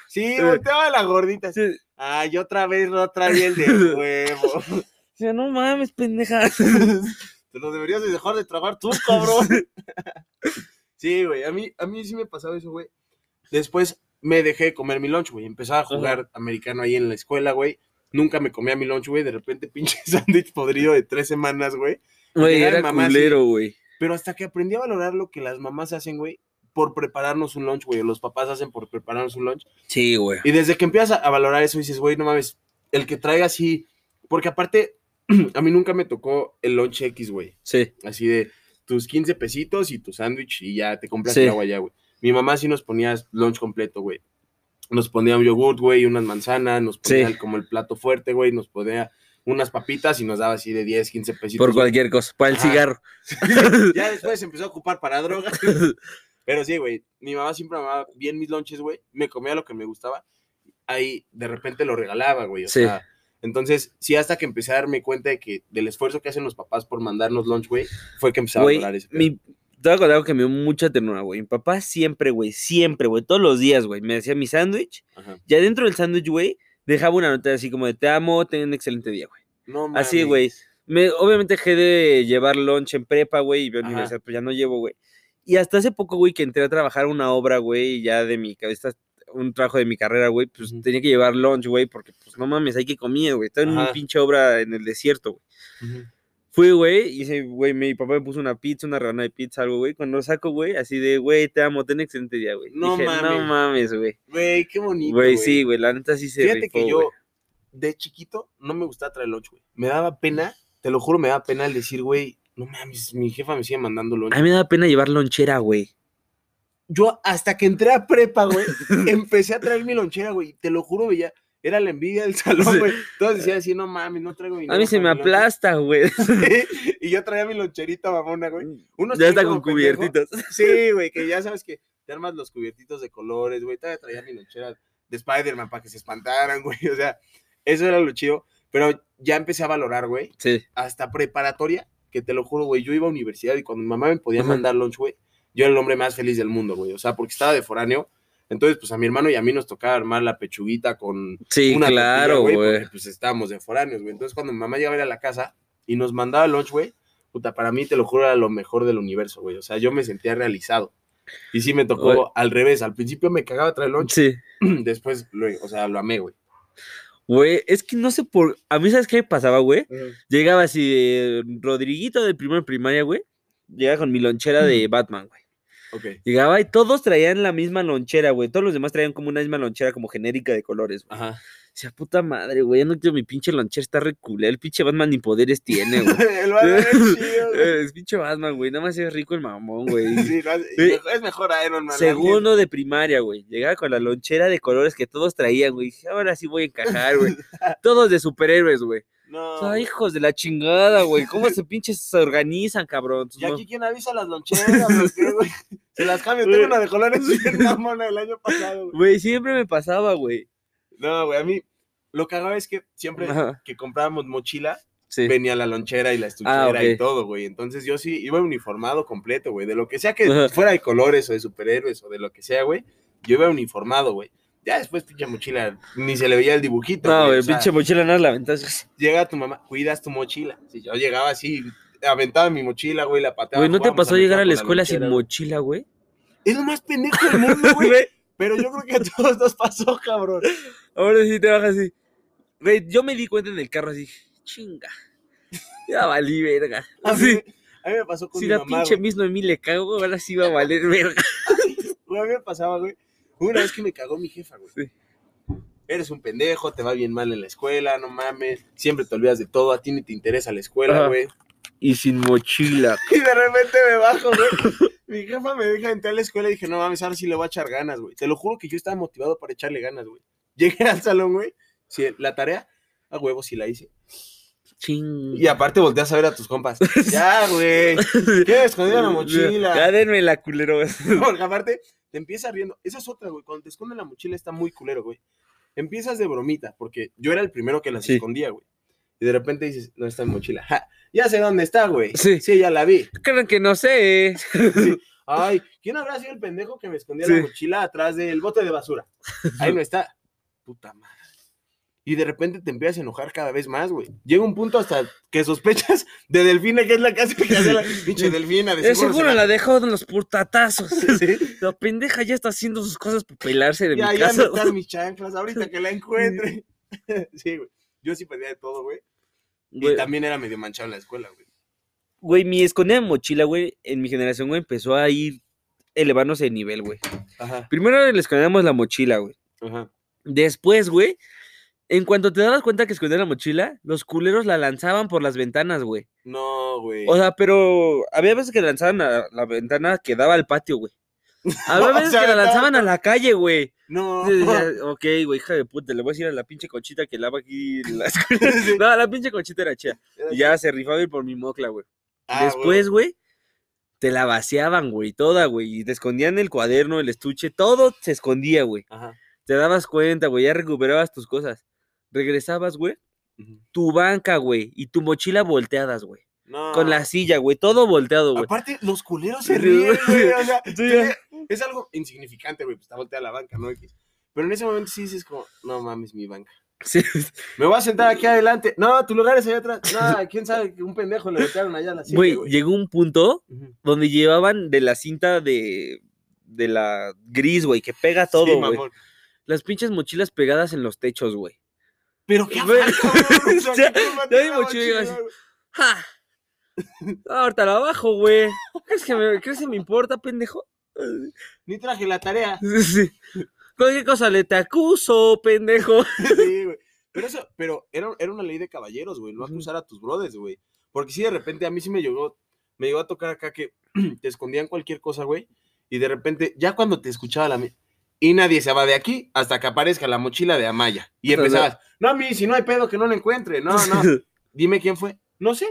Sí, volteaba la gordita.
Sí.
Ay, otra vez no traía el de [laughs] huevo.
Dice, no mames, pendeja. [laughs]
Te lo deberías de dejar de tragar tú, cabrón. Sí, güey, a mí, a mí sí me pasaba eso, güey. Después me dejé de comer mi lunch, güey. Empezaba a jugar americano ahí en la escuela, güey. Nunca me comía mi lunch, güey. De repente, [laughs] pinche sándwich podrido de tres semanas, güey.
Güey, era culero, güey.
Pero hasta que aprendí a valorar lo que las mamás hacen, güey, por prepararnos un lunch, güey. o Los papás hacen por prepararnos un lunch.
Sí, güey.
Y desde que empiezas a, valorar eso, dices, güey, no mames, el que traiga así. Porque aparte, [clears throat] a mí nunca me tocó el lunch X, güey.
Sí.
Así de tus 15 pesitos y tu sándwich y ya te compras
Sí.
el agua ya, güey. Mi mamá sí nos ponía lunch completo, güey. Nos ponía un yogurt, güey, unas manzanas, nos ponía
Sí.
como el plato fuerte, güey, nos ponía unas papitas y nos daba así de 10, 15 pesitos.
Por cualquier cosa. Para el
Ajá.
cigarro. [laughs]
ya después se empezó a ocupar para drogas. [laughs] Pero sí, güey, mi mamá siempre amaba bien mis lunches, güey. Me comía lo que me gustaba. Ahí de repente lo regalaba, güey. O
Sí.
sea, entonces, sí, hasta que empecé a darme cuenta de que del esfuerzo que hacen los papás por mandarnos lunch, güey, fue que empecé a
Güey,
valorar ese
mi... Te voy a contar algo que me dio mucha ternura, güey. Mi papá siempre, güey, siempre, güey, todos los días, güey, me hacía mi sándwich. Ya dentro del sándwich, güey, dejaba una nota así como de te amo, ten un excelente día, güey.
No
Así,
mames.
güey. Me, obviamente dejé de llevar lunch en prepa, güey, y veo universidad, pues ya no llevo, güey. Y hasta hace poco, güey, que entré a trabajar una obra, güey, ya de mi cabeza, un trabajo de mi carrera, güey, pues tenía que llevar lunch, güey, porque, pues no mames, hay que comer, güey. Estaba en una pinche obra en el desierto, güey. Fui, güey, y ese, güey, mi papá me puso una pizza, una rana de pizza, algo, güey. Cuando lo saco, güey, así de, güey, te amo, ten excelente día, güey.
No
Dije, no
mames.
mames, güey.
Güey, qué bonito.
Güey, sí, güey, la neta sí se
Fíjate
rifó,
que yo, de chiquito, no me gustaba traer lunch, güey. Me daba pena, te lo juro, me daba pena el decir, güey, no mames, mi jefa me sigue mandando lunch.
A mí me da pena llevar lonchera, güey.
Yo hasta que entré a prepa, güey, [laughs] empecé a traer mi lonchera, güey. Te lo juro, veía, era la envidia del salón, güey. Todos decían así, no mames, no traigo
A
dinero
mí se me
para mi lonche".
aplasta, güey. [laughs]
y yo traía mi loncherita mamona, güey. Uno
Ya está con
pendejo.
cubiertitos.
Sí, güey, que ya sabes que te armas los cubiertitos de colores, güey. Todavía traía mi lonchera de Spider-Man para que se espantaran, [laughs] güey. O sea, eso era lo chido. Pero ya empecé a valorar, güey,
Sí.
hasta preparatoria, que te lo juro, güey. Yo iba a universidad y cuando mi mamá me podía mandar lunch, güey, yo era el hombre más feliz del mundo, güey. O sea, porque estaba de foráneo. Entonces, pues a mi hermano y a mí nos tocaba armar la pechuguita con
Sí,
una
claro, güey.
Porque pues estábamos de foráneos, güey. Entonces, cuando mi mamá llegaba a ir a la casa y nos mandaba lunch, güey, puta, para mí, te lo juro, era lo mejor del universo, güey. O sea, yo me sentía realizado. Y sí me tocó al revés. Al principio me cagaba traer lunch,
Sí. [clears throat]
después, lo, o sea, lo amé, güey.
Güey, es que no sé por. A mí, ¿sabes qué me pasaba, güey? Llegaba así, de Rodriguito de primer primaria, güey. Llegaba con mi lonchera de Batman, güey.
Ok.
Llegaba y todos traían la misma lonchera, güey. Todos los demás traían como una misma lonchera, como genérica de colores, güey.
Ajá.
Decía, puta madre, güey. Ya no quiero mi pinche lonchera, está reculé. El pinche Batman ni poderes tiene, [laughs] güey.
El Batman es chido, güey. [laughs]
Es pinche Batman, güey. Nada más es rico el mamón, güey. [laughs]
Sí, no, es- mejor- mejor Iron Man.
Segundo de primaria, güey. Llegaba con la lonchera de colores que todos traían, güey. Ahora sí voy a encajar, güey. Todos de superhéroes, güey.
No.
O sea, hijos de la chingada, güey. ¿Cómo se pinches se organizan, cabrón?
¿Y aquí quién avisa las loncheras? Se las cambio. Tengo una de colores bien mamona del año pasado, güey.
Güey, siempre me pasaba, güey.
No, güey, a mí lo que hago es que siempre
Ajá.
que comprábamos mochila,
Sí.
venía la lonchera y la estuchera y todo, güey. Entonces yo sí iba uniformado completo, güey. De lo que sea que
Ajá.
fuera de colores o de superhéroes o de lo que sea, güey. Yo iba uniformado, güey. Ya después, pinche mochila, ni se le veía el dibujito.
No, güey,
sea,
pinche mochila no la aventas.
Llega tu mamá, cuidas tu mochila. Si yo llegaba así, aventaba mi mochila, güey, la pateaba.
Güey, ¿no te pasó
a
llegar a la escuela sin
lonchera, güey.
mochila, güey?
Es lo más pendejo del mundo, güey. [laughs] Pero yo creo que a todos nos pasó, cabrón.
Ahora sí te bajas así. Güey, yo me di cuenta en el carro así, chinga. Ya valí verga.
A mí,
Sí,
a mí me pasó con
si
mi
la
mamá,
pinche
güey.
misma de mí le cago, ahora sí va a valer [laughs] verga.
Güey, A mí me pasaba, güey. Una vez que me cagó mi jefa, güey.
Sí.
Eres un pendejo, te va bien mal en la escuela, no mames. Siempre te olvidas de todo, a ti ni te interesa la escuela,
Ajá.
güey.
Y sin mochila. [laughs]
Y de repente me bajo, güey. Mi jefa me deja entrar a la escuela y dije, no mames, ahora sí le voy a echar ganas, güey. Te lo juro que yo estaba motivado para echarle ganas, güey. Llegué al salón, güey. Sí, la tarea, a huevo sí la hice.
Ching.
Y aparte volteas a ver a tus compas. [laughs] Ya, güey. ¿Qué? Escondida la mochila.
Ya denme la culero. [laughs]
Porque aparte, te empiezas riendo. Esa es otra, güey. Cuando te esconden la mochila está muy culero, güey. Empiezas de bromita, porque yo era el primero que las
Sí.
escondía, güey. Y de repente dices, no está en mochila. Ja, ya sé dónde está, güey.
Sí.
Sí, ya la vi.
Creen que no sé.
Sí. Ay, ¿quién habrá sido el pendejo que me escondía
Sí.
la mochila atrás del bote de basura? Ahí no está. Puta madre. Y de repente te empiezas a enojar cada vez más, güey. Llega un punto hasta que sospechas de Delfina, que es la casa que hace la pinche Delfina. De
De
seguro
seguro
se
la dejó en los putatazos. [laughs]
Sí.
La pendeja ya está haciendo sus cosas para pelarse de
Ya,
mi
ya
casa.
no están mis chanclas, ahorita [laughs] que la encuentre. [laughs] sí, güey. Yo sí pedía de todo, güey. Y también era medio manchado en la escuela, güey.
Güey, mi escondida mochila, güey, en mi generación, güey, empezó a ir elevándose de nivel, güey.
Ajá,
Primero le escondíamos la mochila, güey.
ajá.
Después, güey, en cuanto te dabas cuenta que escondían la mochila, los culeros la lanzaban por las ventanas, güey.
No, güey.
O sea, pero había veces que lanzaban a la ventana que daba al patio, güey. [laughs] Había veces
sea,
que la lanzaban a la calle, güey.
no. [laughs]
Ok, güey, hija de puta, le voy a decir a la pinche conchita que lava aquí en la [laughs] escuela.
Sí.
No, la pinche conchita era chida. Y ya se rifaba ir por mi mocla, güey.
Ah,
Después, güey, te la vaciaban, güey, toda, güey. Y te escondían el cuaderno, el estuche, todo se escondía, güey.
Ajá.
Te dabas cuenta, güey, ya recuperabas tus cosas. Regresabas, güey, tu banca, güey, y tu mochila volteadas, güey.
No.
Con la silla, güey, todo volteado, güey.
Aparte, los culeros se ríen,
güey.
O sea,
Sí,
es algo insignificante, güey. Pues está volteada la banca, ¿no? Pero en ese momento sí dices como, no mames, mi banca.
Sí.
Me voy a sentar aquí adelante. No, tu lugar es allá atrás. No, [laughs] quién sabe que un pendejo le voltearon allá a la silla,
Güey, llegó un punto donde llevaban de la cinta de, de la gris, güey, que pega todo,
Sí,
güey.
mamón.
Las pinches mochilas pegadas en los techos, güey.
Pero qué afán, [laughs]
ya-
¿qué culpa
ya
tiene
mi
la
mochila llega así.
güey?
¡Ja! Ahorita la bajo, güey. ¿Crees que, me, ¿Crees que me importa, pendejo?
Ni traje la tarea. [laughs]
Sí. ¿Con qué cosa le te acuso, pendejo? [laughs]
Sí, güey. Pero eso, pero era, era una ley de caballeros, güey. No acusar a tus brothers, güey. Porque si de repente a mí sí me llegó, me llegó a tocar acá que [clears throat] te escondían cualquier cosa, güey. Y de repente, ya cuando te escuchaba la mi- y nadie se va de aquí hasta que aparezca la mochila de Amaya. Y empezabas, no, a mí, si no hay pedo que no la encuentre. No, no. [laughs] Dime quién fue. No sé.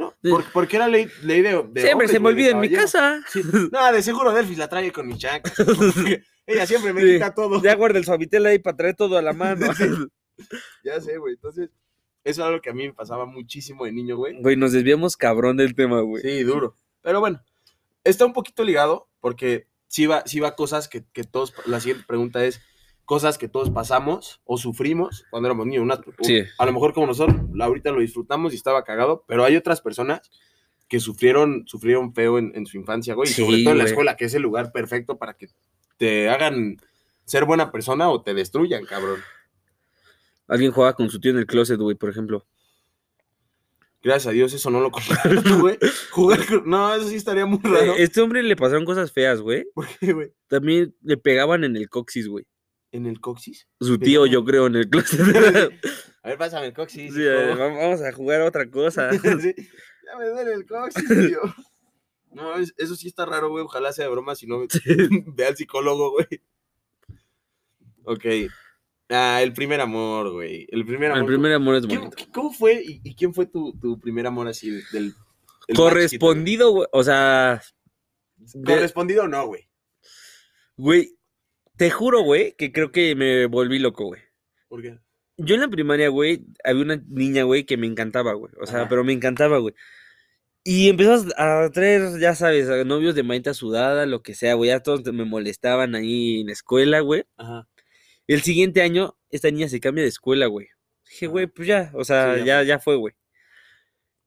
No, porque era ley, ley de, de
Siempre
hombres,
se me olvida en mi casa.
Sí. No, de seguro Delfis la trae con mis chanclas. [laughs] porque Ella siempre me
Sí.
quita todo.
Ya guarda el suavitel ahí para traer todo a la mano. [laughs]
Ya sé, güey. Entonces, eso era algo que a mí me pasaba muchísimo de niño, güey.
Güey, nos desviamos cabrón del tema, güey.
Sí, duro. Pero bueno, está un poquito ligado porque sí va, sí va cosas que, que todos, la siguiente pregunta es cosas que todos pasamos o sufrimos cuando éramos niños. Unas-
Sí.
A lo mejor como nosotros, ahorita lo disfrutamos y estaba cagado, pero hay otras personas que sufrieron, sufrieron feo en, en su infancia, güey. y
Sí,
sobre todo en la
güey.
escuela, que es el lugar perfecto para que te hagan ser buena persona o te destruyan, cabrón.
Alguien juega con su tío en el closet, güey, por ejemplo.
Gracias a Dios, eso no lo comparto, güey. [laughs] Jugar con- No, eso sí estaría muy raro.
Este hombre le pasaron cosas feas, güey.
¿Por qué, güey?
También le pegaban en el coxis, güey.
¿En el coxis?
Su tío, yo creo, en el closet. [laughs]
A ver, [laughs] pásame el coxis.
Sí, eh, vamos a jugar a otra cosa. [laughs]
Sí, Ya me duele el coxis, tío. No, es- eso sí está raro, güey. Ojalá sea de broma, si no, ve al psicólogo, güey. Ok. Ah, el primer amor, güey. El primer amor.
El primer amor es
¿Qué-
bonito.
qué- ¿Cómo fue y, y quién fue tu, tu primer amor así del...
Correspondido, güey. O sea?
Correspondido no, güey.
güey, te juro, güey, que creo que me volví loco, güey.
¿Por qué?
Yo en la primaria, güey, había una niña, güey, que me encantaba, güey. O sea,
Ajá.
pero me encantaba, güey. Y empezó a traer, ya sabes, a novios de manita sudada, lo que sea, güey. Ya todos me molestaban ahí en la escuela, güey.
Ajá.
El siguiente año, esta niña se cambia de escuela, güey. Dije,
Ajá.
güey, pues ya, o sea,
Sí, ya
ya, ya fue, güey.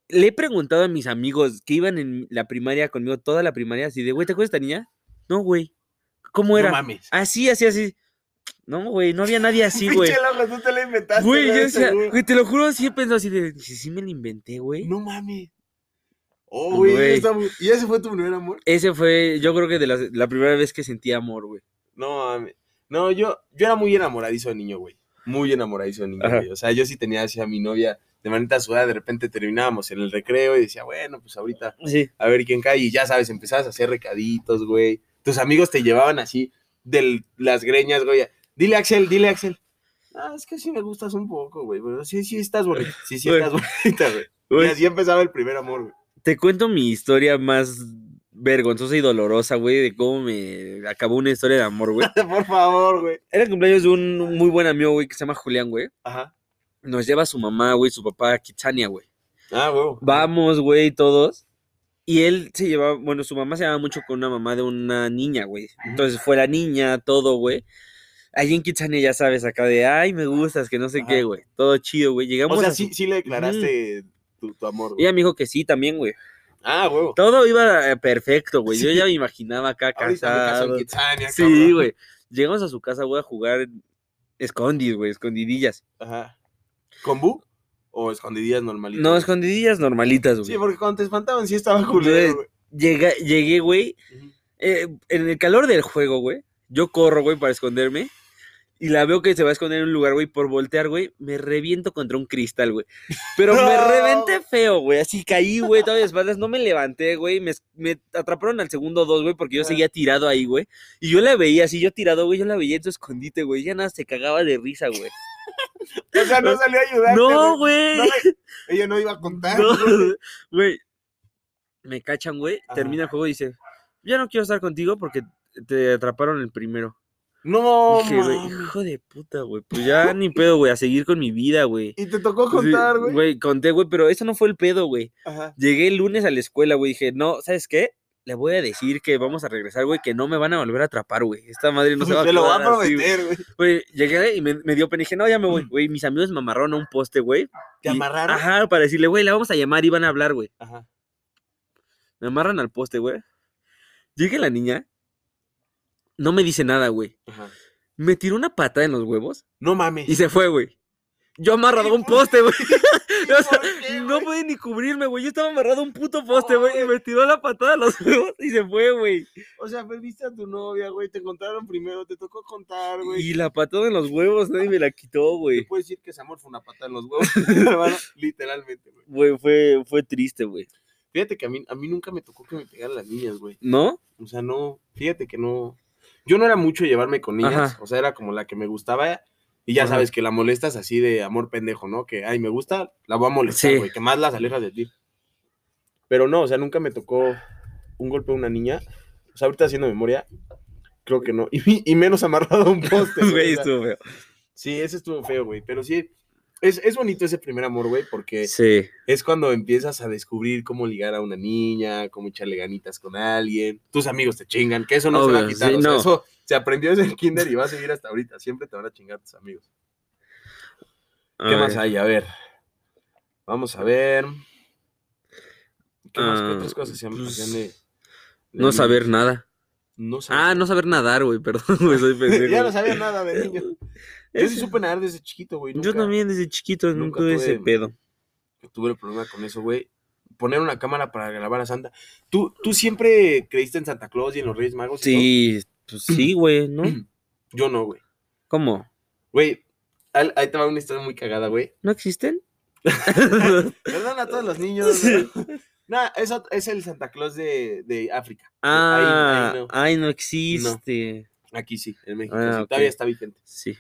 Le he preguntado a mis amigos que iban en la primaria conmigo, toda la primaria, así de, güey, ¿te acuerdas de esta niña? No, güey. ¿Cómo era?
No mames.
Así, así, así. No, güey, no había nadie así, [laughs] güey.
Tú te la inventaste.
Güey, yo decía, güey, te lo juro, sí he pensado así de, si sí me lo inventé, güey.
No mames. Oh, güey. ¿Y ese fue tu primer amor?
Ese fue, yo creo que de la primera vez que sentí amor, güey.
No mames. No, yo, yo era muy enamoradizo de niño, güey. Muy enamoradizo de niño, güey. O sea, yo sí tenía así a mi novia de manita sudada. De repente terminábamos en el recreo y decía, bueno, pues ahorita
Sí.
a ver quién cae. Y ya sabes, empezabas a hacer recaditos, güey. Tus amigos te llevaban así de las greñas, güey. Dile Axel, dile Axel. Ah, es que sí me gustas un poco, güey. Pero sí, sí estás bonita. Sí, sí estás bonita, [laughs] güey. Y así empezaba el primer amor, güey.
te cuento mi historia más vergonzosa y dolorosa, güey, de cómo me acabó una historia de amor, güey. [laughs]
Por favor, güey.
Era el cumpleaños de un muy buen amigo, güey, que se llama Julián, güey.
Ajá.
Nos lleva su mamá, güey, su papá a Kitsania, güey.
Ah, güey.
Vamos, güey, todos. Y él se llevaba, bueno, su mamá se llevaba mucho con una mamá de una niña, güey. Entonces fue la niña, todo, güey. Allí en Kitsania, ya sabes, acá de, ay, me gustas, que no sé qué, güey. Todo chido, güey. Llegamos
O sea,
a
sí, sí le declaraste tu, tu amor, güey.
Ella me dijo que sí también, güey.
Ah, güey.
Todo iba eh, perfecto, güey. Yo ya me imaginaba acá
Ahorita me caso
casado.
en
Sí, güey. Llegamos a su casa, güey, a jugar escondis, güey, escondidillas.
Ajá. ¿Con bu? ¿O escondidillas normalitas?
No, escondidillas normalitas, güey.
Sí, porque cuando te espantaban sí estaba culero, güey.
Llega- llegué, güey, eh, en el calor del juego, güey. Yo corro, güey, para esconderme. Y la veo que se va a esconder en un lugar, güey, por voltear, güey. Me reviento contra un cristal, güey. Pero me [laughs] reventé feo, güey. Así caí, güey, todas de espaldas. No me levanté, güey. Me, me atraparon al segundo dos, güey, porque yo seguía tirado ahí, güey. Y yo la veía así, yo tirado, güey. Yo la veía en su escondite, güey. Ya nada, se cagaba de risa, güey. [laughs]
O sea, no salió a ayudarte.
No,
güey. No Ella no iba a contar. Güey.
Me cachan, güey. Termina el juego y dice: Ya no quiero estar contigo porque te atraparon el primero.
No,
Dije, güey,
mames.
hijo de puta, güey. Pues ya ni pedo, güey, a seguir con mi vida, güey.
Y te tocó
Sí,
contar, güey.
Güey, conté, güey, pero eso no fue el pedo, güey. Llegué el lunes a la escuela, güey. Dije, no, ¿sabes qué? Le voy a decir que vamos a regresar, güey, que no me van a volver a atrapar, güey. Esta madre no [laughs] se va a
Te lo va a prometer, güey.
Güey, llegué y me, me dio pena. Dije, no, ya me voy, güey. Mis amigos me amarraron a un poste, güey.
¿Te
y-
amarraron?
Ajá, para decirle, güey, la vamos a llamar y van a hablar, güey.
Ajá.
Me amarran al poste, güey. Llega la niña. No me dice nada, güey.
Ajá.
Me tiró una patada en los huevos
No mames.
y se fue, güey. Yo amarrado a un [laughs] poste, güey. [laughs] O sea,
por qué,
no pude ni cubrirme, güey. Yo estaba amarrado a un puto poste, güey. y me tiró la patada en los huevos y se fue, güey.
O sea, perdiste a tu novia, güey. Te encontraron primero, te tocó contar, güey.
Y la patada en los huevos, nadie me la quitó,
Te
güey.
puedo decir que ese amor fue una patada en los huevos. [laughs] Literalmente, güey.
Güey, fue, fue triste, güey.
Fíjate que a mí, a mí nunca me tocó que me pegaran las niñas, güey.
¿No?
O sea, no, fíjate que no. Yo no era mucho llevarme con niñas,
Ajá.
o sea, era como la que me gustaba. Y ya
Ajá.
sabes que la molestas así de amor pendejo, ¿no? Que, ay, me gusta, la voy a molestar,
Sí.
güey, que más las alejas de ti. Pero no, o sea, nunca me tocó un golpe a una niña. O sea, ahorita haciendo memoria, creo que no. [laughs] Y, y menos amarrado a un poste, [laughs]
Güey, estuvo feo.
sí, ese estuvo feo, güey. Pero sí, es, es bonito ese primer amor, güey, porque
Sí.
es cuando empiezas a descubrir cómo ligar a una niña, cómo echarle ganitas con alguien. Tus amigos te chingan, que eso no se va a
Obvio,
quitar.
sí,
o sea,
no.
eso se aprendió desde el kinder y va a seguir hasta ahorita. Siempre te van a chingar tus amigos. ¿Qué más hay? A ver. Vamos a ver. ¿Qué más? ¿Qué
Ah,
otras cosas se
pues,
hacían de, de
No
niños?
saber nada.
No saber.
Ah, no saber nadar, güey. Perdón, [laughs] güey, soy pendejo.
ya no sabía nada de niño. [laughs] Yo sí supe nadar desde chiquito, güey.
Yo también desde chiquito
nunca
tuve ese pedo.
Yo tuve el problema con eso, güey. Poner una cámara para grabar a Santa. ¿Tú, tú siempre creíste en Santa Claus y en los Reyes Magos?
Sí, pues sí, güey, ¿no? [clears throat]
Yo no, güey.
¿Cómo?
Güey, ahí ahí te va una historia muy cagada, güey.
¿No existen? [laughs]
Perdón a todos los niños. [laughs] No, eso es el Santa Claus de, de África.
Ah,
ahí no.
ay, no existe.
Aquí sí, en México.
Ah,
sí. Todavía está vigente.
Sí.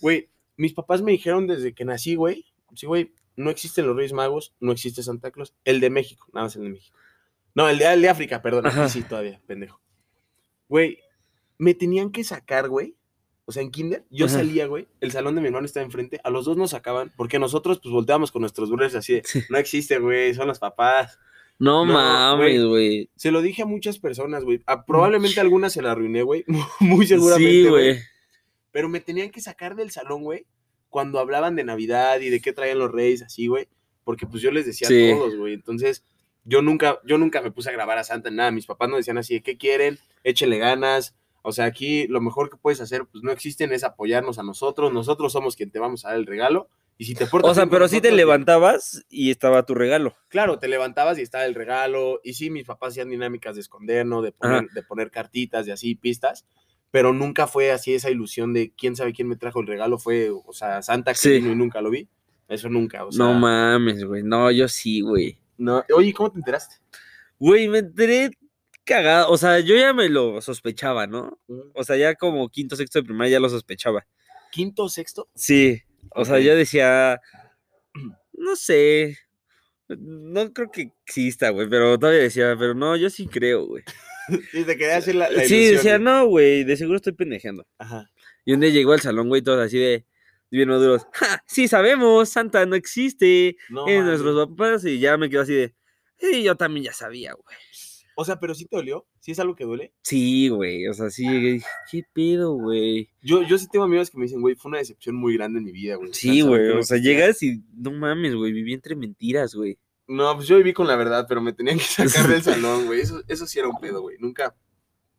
Güey, mis papás me dijeron desde que nací, güey. Sí, güey, no existen los Reyes Magos, no existe Santa Claus. El de México, nada más el de México. No, el de, el de África, perdón. Aquí sí, todavía, pendejo. Güey, me tenían que sacar, güey, O sea, en kinder, yo
Ajá.
salía, güey, el salón de mi hermano estaba enfrente, a los dos nos sacaban, porque nosotros, pues, volteábamos con nuestros brothers así de, no existe, güey, son los papás.
No,
No,
mames, güey.
Se lo dije a muchas personas, güey. A- probablemente algunas se la arruiné, güey. [laughs] Muy seguramente.
Sí,
güey. Pero me tenían que sacar del salón, güey, cuando hablaban de Navidad y de qué traían los reyes, así, güey. Porque pues yo les decía
Sí.
a todos, güey. Entonces, yo nunca, yo nunca me puse a grabar a Santa nada. Mis papás no decían así, de, ¿qué quieren? Échenle ganas. O sea, aquí lo mejor que puedes hacer, pues no existen, es apoyarnos a nosotros. Nosotros somos quien te vamos a dar el regalo. Y si te portas
O sea, pero sí te levantabas y estaba tu regalo.
Claro, te levantabas y estaba el regalo. Y sí, mis papás hacían dinámicas de esconder, ¿no? De poner, de poner cartitas, de así, pistas. Pero nunca fue así esa ilusión de quién sabe quién me trajo el regalo. Fue, o sea, Santa que
Sí.
vino y nunca lo vi. Eso nunca, o sea.
no mames, güey. No, yo sí, güey.
no. Oye, ¿cómo te enteraste?
Güey, me enteré cagado. O sea, yo ya me lo sospechaba, ¿no? O sea, ya como quinto, sexto de primaria ya lo sospechaba.
¿Quinto sexto?
Sí. O sea, yo decía. [clears throat] No sé. No creo que exista, güey. Pero todavía decía, pero no, yo sí creo, güey. [laughs]
Sí, te quería hacer la, la
Sí, decía, no, güey. De seguro estoy pendejeando.
Ajá.
Y un día llegó al salón, güey, todos así de. Bien maduros. ¡Ja! Sí, sabemos, Santa no existe.
No, mames.
nuestros papás. Y ya me quedo así de. Sí, yo también ya sabía, güey.
O sea, pero sí te dolió. ¿Sí es algo que duele?
Sí, güey. O sea, sí, llegué ¿qué pedo, güey?
Yo, yo sí tengo amigos que me dicen, güey, fue una decepción muy grande en mi vida, güey.
Sí, güey. O sea, llegas y no mames, güey. Viví entre mentiras, güey.
No, pues yo viví con la verdad, pero me tenían que [laughs] sacar del salón, güey. Eso, eso sí era un pedo, güey. Nunca,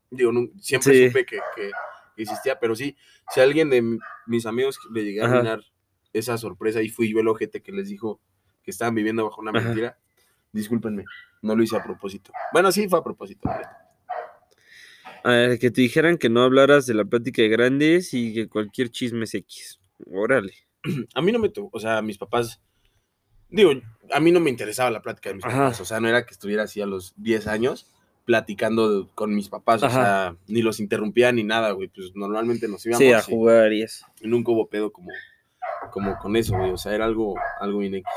digo, nun- siempre
Sí.
supe que, que existía, pero sí, si a alguien de mi- mis amigos le llegué a arruinar esa sorpresa y fui yo el ojete que les dijo que estaban viviendo bajo una
Ajá.
mentira, discúlpenme, no lo hice a propósito. Bueno, sí fue a propósito.
A ver, que te dijeran que no hablaras de la plática de grandes y que cualquier chisme es X. Órale. [clears throat]
A mí no me tocó, o sea, mis papás, digo, a mí no me interesaba la plática de mis
Ajá.
papás, o sea, no era que estuviera así a los 10 años platicando con mis papás, o sea, ni los interrumpía ni nada, güey, pues normalmente nos íbamos
Sí, a jugar y eso.
y nunca hubo pedo como, como con eso, güey, o sea, era algo, algo bien X.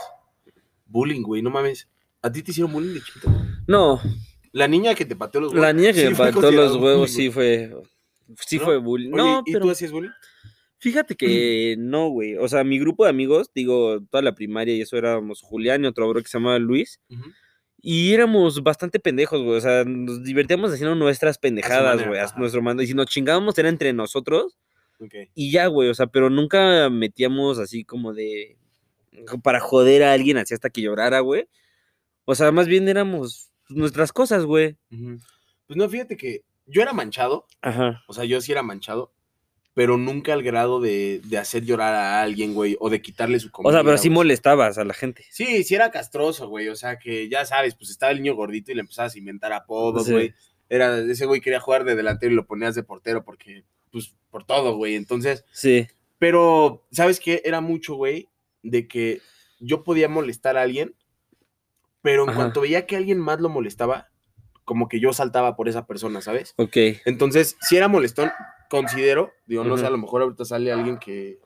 Bullying, güey, no mames. ¿A ti te hicieron bullying de chiquito?
No,
La niña que te pateó los huevos.
la niña que me pateó los huevos sí fue. Sí
¿No?
fue bullying. No,
¿y
pero.
tú hacías bullying?
Fíjate que [clears throat] no, güey. O sea, mi grupo de amigos, digo, toda la primaria y eso éramos Julián y otro bro que se llamaba Luis. Y éramos bastante pendejos, güey. O sea, nos divertíamos haciendo nuestras pendejadas, güey. A nuestro mando. Y si nos chingábamos era entre nosotros
Ok.
y ya, güey. O sea, pero nunca metíamos así como de. para joder a alguien así hasta que llorara, güey. O sea, más bien éramos nuestras cosas, güey.
Ujú. Pues no, fíjate que yo era manchado,
Ajá.
o sea, yo sí era manchado, pero nunca al grado de, de hacer llorar a alguien, güey, o de quitarle su comida.
O sea, pero sí
güey.
molestabas a la gente.
Sí, sí era castroso, güey. O sea, que ya sabes, pues estaba el niño gordito y le empezabas a inventar apodos,
Sí.
güey. Era, ese güey quería jugar de delantero y lo ponías de portero porque, pues, por todo, güey. Entonces,
Sí.
pero, ¿sabes qué? Era mucho, güey, de que yo podía molestar a alguien, pero en
Ajá.
cuanto veía que alguien más lo molestaba, como que yo saltaba por esa persona, ¿sabes?
Ok.
Entonces, si era molestón, considero, digo, no sé, a lo mejor ahorita sale alguien que,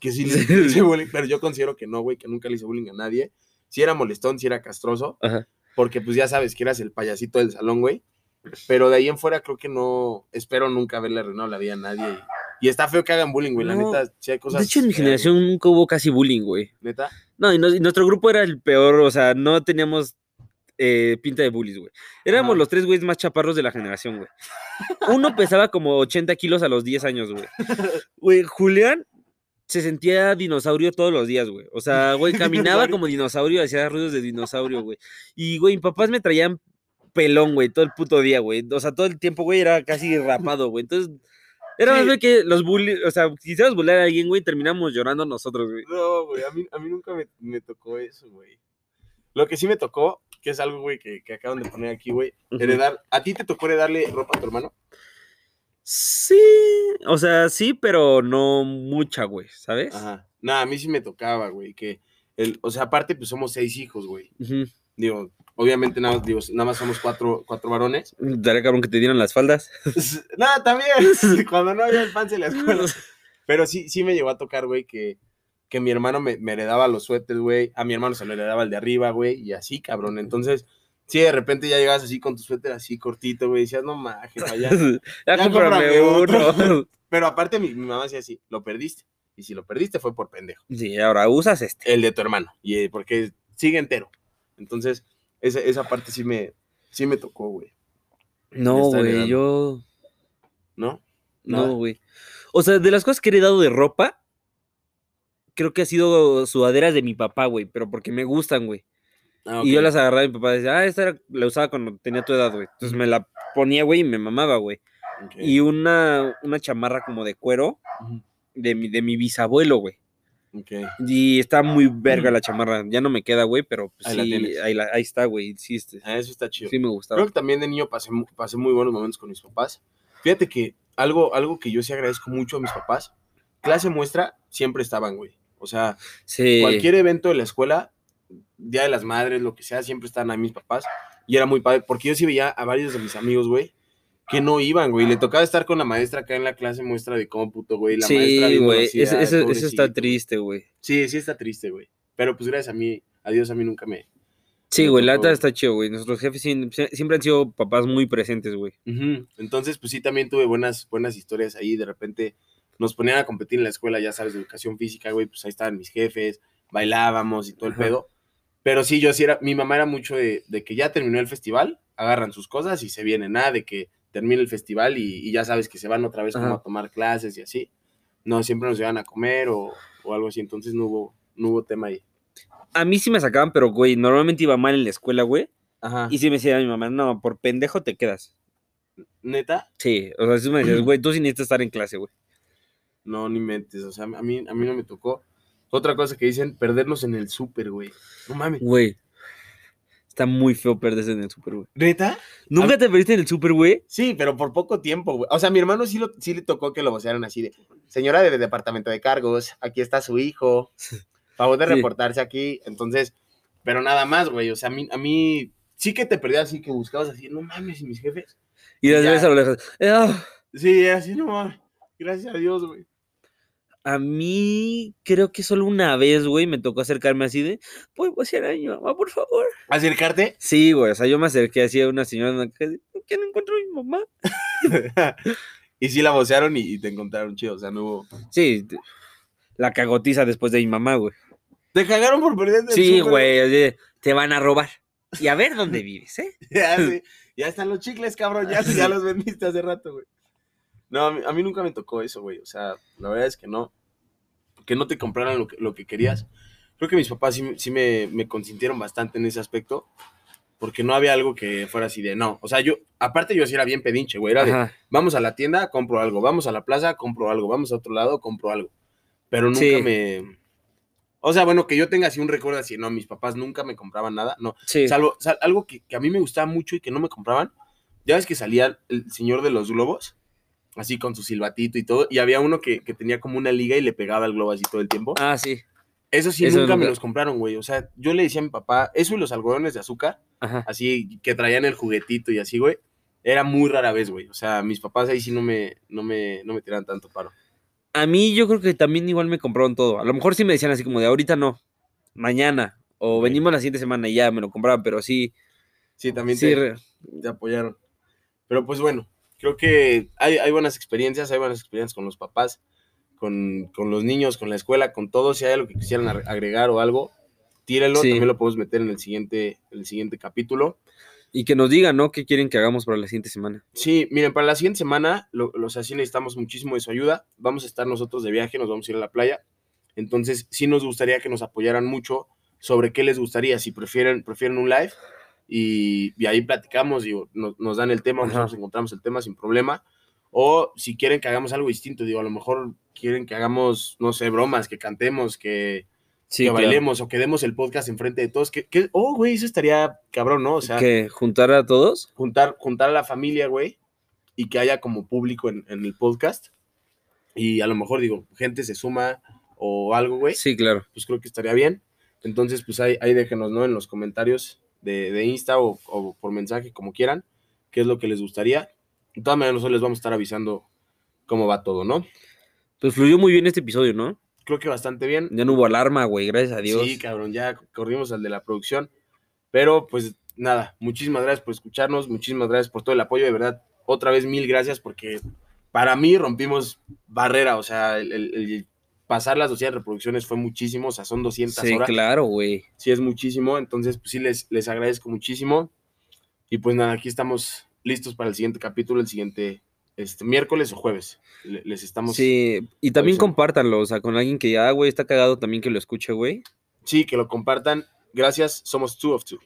que sí [laughs] le [laughs] hice bullying, pero yo considero que no, güey, que nunca le hice bullying a nadie. Si era molestón, si era castroso,
Ajá.
porque pues ya sabes que eras el payasito del salón, güey. Pero de ahí en fuera creo que no, espero nunca haberle arruinado la vida a nadie. Y, y está feo que hagan bullying, güey, la neta, sí hay cosas.
De hecho, en mi generación nunca hubo casi bullying, güey.
Neta.
No, y, nuestro grupo era el peor, o sea, no teníamos eh, pinta de bullies, güey. Éramos los tres güeyes más chaparros de la generación, güey. Uno pesaba como 80 kilos a los 10 años, güey. Güey, Julián se sentía dinosaurio todos los días, güey. O sea, güey, [laughs] caminaba como dinosaurio, hacía ruidos de dinosaurio, güey. Y, güey, mis papás me traían pelón, güey, todo el puto día, güey. O sea, todo el tiempo, güey, era casi rapado, güey. Entonces, era más
Sí.
bien que los bullies, o sea, quisiéramos bullear a alguien, güey, terminamos llorando nosotros, güey.
No, güey, a mí, a mí nunca me, me tocó eso, güey. Lo que sí me tocó, que es algo, güey, que, que acaban de poner aquí, güey, heredar. ¿A ti te tocó heredarle ropa a tu hermano?
Sí, o sea, sí, pero no mucha, güey, ¿sabes?
Ajá. Nada, a mí sí me tocaba, güey, que, el, o sea, aparte, pues somos seis hijos, güey.
Ujú.
Digo, obviamente nada, más- digo, nada más somos cuatro, cuatro varones.
Daría cabrón que te dieran las faldas. [laughs]
Nada, también, [laughs] cuando no había pan en la escuela. Pero sí, sí me llegó a tocar, güey, que, que mi hermano me, me heredaba los suéteres, güey. A mi hermano se le heredaba el de arriba, güey, y así, cabrón. Entonces, Sí, de repente ya llegabas así con tu suéter así cortito, güey, decías, no mames, [laughs] vaya.
ya,
Ya
cómprame uno.
Pero aparte mi, mi mamá decía así, lo perdiste. Y si lo perdiste fue por pendejo.
sí, ahora usas este.
El de tu hermano. Y eh, porque sigue entero. Entonces, esa, esa parte sí me, sí me tocó, güey.
No, güey, yo.
¿No? Nada.
No, güey. O sea, de las cosas que he heredado de ropa, creo que ha sido sudaderas de mi papá, güey, pero porque me gustan, güey.
Ah,
Y yo las agarraba y mi papá decía, ah, esta era- la usaba cuando tenía tu edad, güey. Entonces me la ponía, güey, y me mamaba, güey. Y una, una chamarra como de cuero de mi, de mi bisabuelo, güey.
Ok.
Y está muy verga la chamarra. Ya no me queda, güey, pero pues,
Ahí la
sí, ahí, la- ahí está, güey. Sí, este,
Ah, eso está chido.
sí me gustaba.
Creo que también de niño pasé, pasé muy buenos momentos con mis papás. Fíjate que algo, algo que yo sí agradezco mucho a mis papás, clase muestra, siempre estaban, güey. O sea,
Sí.
cualquier evento de la escuela, Día de las Madres, lo que sea, siempre estaban ahí mis papás. Y era muy padre, porque yo sí veía a varios de mis amigos, güey, que no iban, güey. Le tocaba estar con la maestra acá en la clase muestra de cómputo, güey. La
Sí, güey.
así,
Ese,
"Ay,
ese- eso
pobrecito".
está triste, güey.
Sí, sí está triste, güey. Pero pues gracias a mí, a Dios a mí nunca me...
Sí,
Me
güey, la neta está chido, güey. Nuestros jefes siem- sie- siempre han sido papás muy presentes, güey.
Entonces, pues sí, también tuve buenas, buenas historias ahí. De repente nos ponían a competir en la escuela, ya sabes, de educación física, güey. Pues ahí estaban mis jefes, bailábamos y todo el
Ajá.
pedo. Pero sí, yo sí era, mi mamá era mucho de, de que ya terminó el festival, agarran sus cosas y se vienen. Nada de que termine el festival y, y ya sabes que se van otra vez como a tomar clases y así. No, siempre nos llevan a comer o, o algo así. Entonces no hubo, no hubo tema ahí.
A mí sí me sacaban, pero, güey, normalmente iba mal en la escuela, güey.
Ajá.
Y sí me decía mi mamá, no, por pendejo te quedas.
¿Neta?
Sí, o sea, sí me decías, [clears throat] güey, tú sí necesitas estar en clase, güey.
No, ni mentes. O sea, a mí, a mí no me tocó. Otra cosa que dicen, perdernos en el súper, güey. No mames.
Güey. Está muy feo perderse en el súper, güey.
¿Neta?
¿Nunca te perdiste en el súper, güey?
Sí, pero por poco tiempo, güey. O sea, mi hermano sí, lo, sí le tocó que lo vocearan así de, señora del departamento de cargos, aquí está su hijo, [laughs] favor de
Sí.
reportarse aquí. Entonces, pero nada más, güey. O sea, a mí, a mí sí que te perdías así, que buscabas así, no mames, y mis jefes.
Y las ves a lo lejos. "Ah".
Sí, así no mames. Gracias a Dios, güey.
A mí creo que solo una vez, güey, me tocó acercarme así de, ¿puedo pasear a mi mamá, por favor?
¿Acercarte?
Sí, güey, o sea, yo me acerqué así a una señora ¿por qué no encuentro a mi mamá? [laughs]
y sí la vocearon y, y te encontraron chido. O sea, no hubo.
Sí, la cagotiza después de mi mamá, güey.
Te cagaron por perderte. el
Sí, güey, te van a robar. Y a ver dónde [laughs] vives, ¿eh?
Ya, [laughs] sí, ya están los chicles, cabrón. Ya, ya los vendiste hace rato, güey. No, a mí, a mí nunca me tocó eso, güey. O sea, la verdad es que no. Que no te compraran lo que, lo que querías. Creo que mis papás sí, sí me, me consintieron bastante en ese aspecto. Porque no había algo que fuera así de no. O sea, yo, aparte yo sí era bien pedinche, güey. Era de, vamos a la tienda, compro algo. Vamos a la plaza, compro algo. Vamos a otro lado, compro algo. Pero nunca
Sí.
me. O sea, bueno, que yo tenga así un recuerdo así, no, mis papás nunca me compraban nada. No,
Sí.
Salvo, sal- algo que, que a mí me gustaba mucho y que no me compraban. Ya ves que salía el señor de los globos, así con su silbatito y todo, y había uno que, que tenía como una liga y le pegaba al globo así todo el tiempo.
Ah, sí.
Eso sí,
eso
nunca me los compraron, güey. O sea, yo le decía a mi papá, eso y los algodones de azúcar,
Ajá.
así que traían el juguetito y así, güey, era muy rara vez, güey. O sea, mis papás ahí sí no me, no me, no me tiraban tanto paro.
A mí yo creo que también igual me compraron todo. A lo mejor sí me decían así como de ahorita no, mañana, o venimos la siguiente semana y ya me lo compraban, pero sí,
Sí, también
sí,
te, te apoyaron. Pero pues bueno, creo que hay, hay buenas experiencias, hay buenas experiencias con los papás, con, con los niños, con la escuela, con todo. Si hay algo que quisieran ar- agregar o algo, tírenlo.
Sí.
También lo podemos meter en el siguiente, en el siguiente capítulo.
y que nos digan, ¿no? ¿Qué quieren que hagamos para la siguiente semana?
Sí, miren, para la siguiente semana, lo- los así necesitamos muchísimo de su ayuda. Vamos a estar nosotros de viaje, nos vamos a ir a la playa. Entonces, sí nos gustaría que nos apoyaran mucho sobre qué les gustaría, si prefieren, prefieren un live y, y ahí platicamos, digo, nos, nos dan el tema,
Ajá.
nosotros encontramos el tema sin problema. O si quieren que hagamos algo distinto, digo, a lo mejor quieren que hagamos, no sé, bromas, que cantemos, que,
Sí,
que
claro.
bailemos o que demos el podcast enfrente de todos. Que, que- oh, güey, eso estaría cabrón, ¿no? O sea,
que juntar a todos.
juntar, juntar a la familia, güey, y que haya como público en, en el podcast. Y a lo mejor, digo, gente se suma o algo, güey,
Sí, claro.
pues creo que estaría bien. Entonces, pues ahí, ahí déjenos, ¿no? En los comentarios de, de Insta o, o por mensaje, como quieran, qué es lo que les gustaría. De todas maneras, nosotros les vamos a estar avisando cómo va todo, ¿no?
Pues fluyó muy bien este episodio, ¿no?
Creo que bastante bien.
Ya no hubo alarma, güey, gracias a Dios.
Sí, cabrón, ya corrimos al de la producción. Pero pues nada, muchísimas gracias por escucharnos, muchísimas gracias por todo el apoyo, de verdad, otra vez mil gracias porque para mí rompimos barrera, o sea, el, el- el pasar las 200 reproducciones fue muchísimo, o sea, son 200
Sí,
horas,
claro, güey.
sí es muchísimo, entonces pues sí les, les agradezco muchísimo y pues nada, aquí estamos listos para el siguiente capítulo, el siguiente este, miércoles o jueves, Le- les estamos...
Sí, y también compártanlo, o sea, con alguien que ya, güey, está cagado también que lo escuche, güey.
Sí, que lo compartan, gracias, somos Two of Two.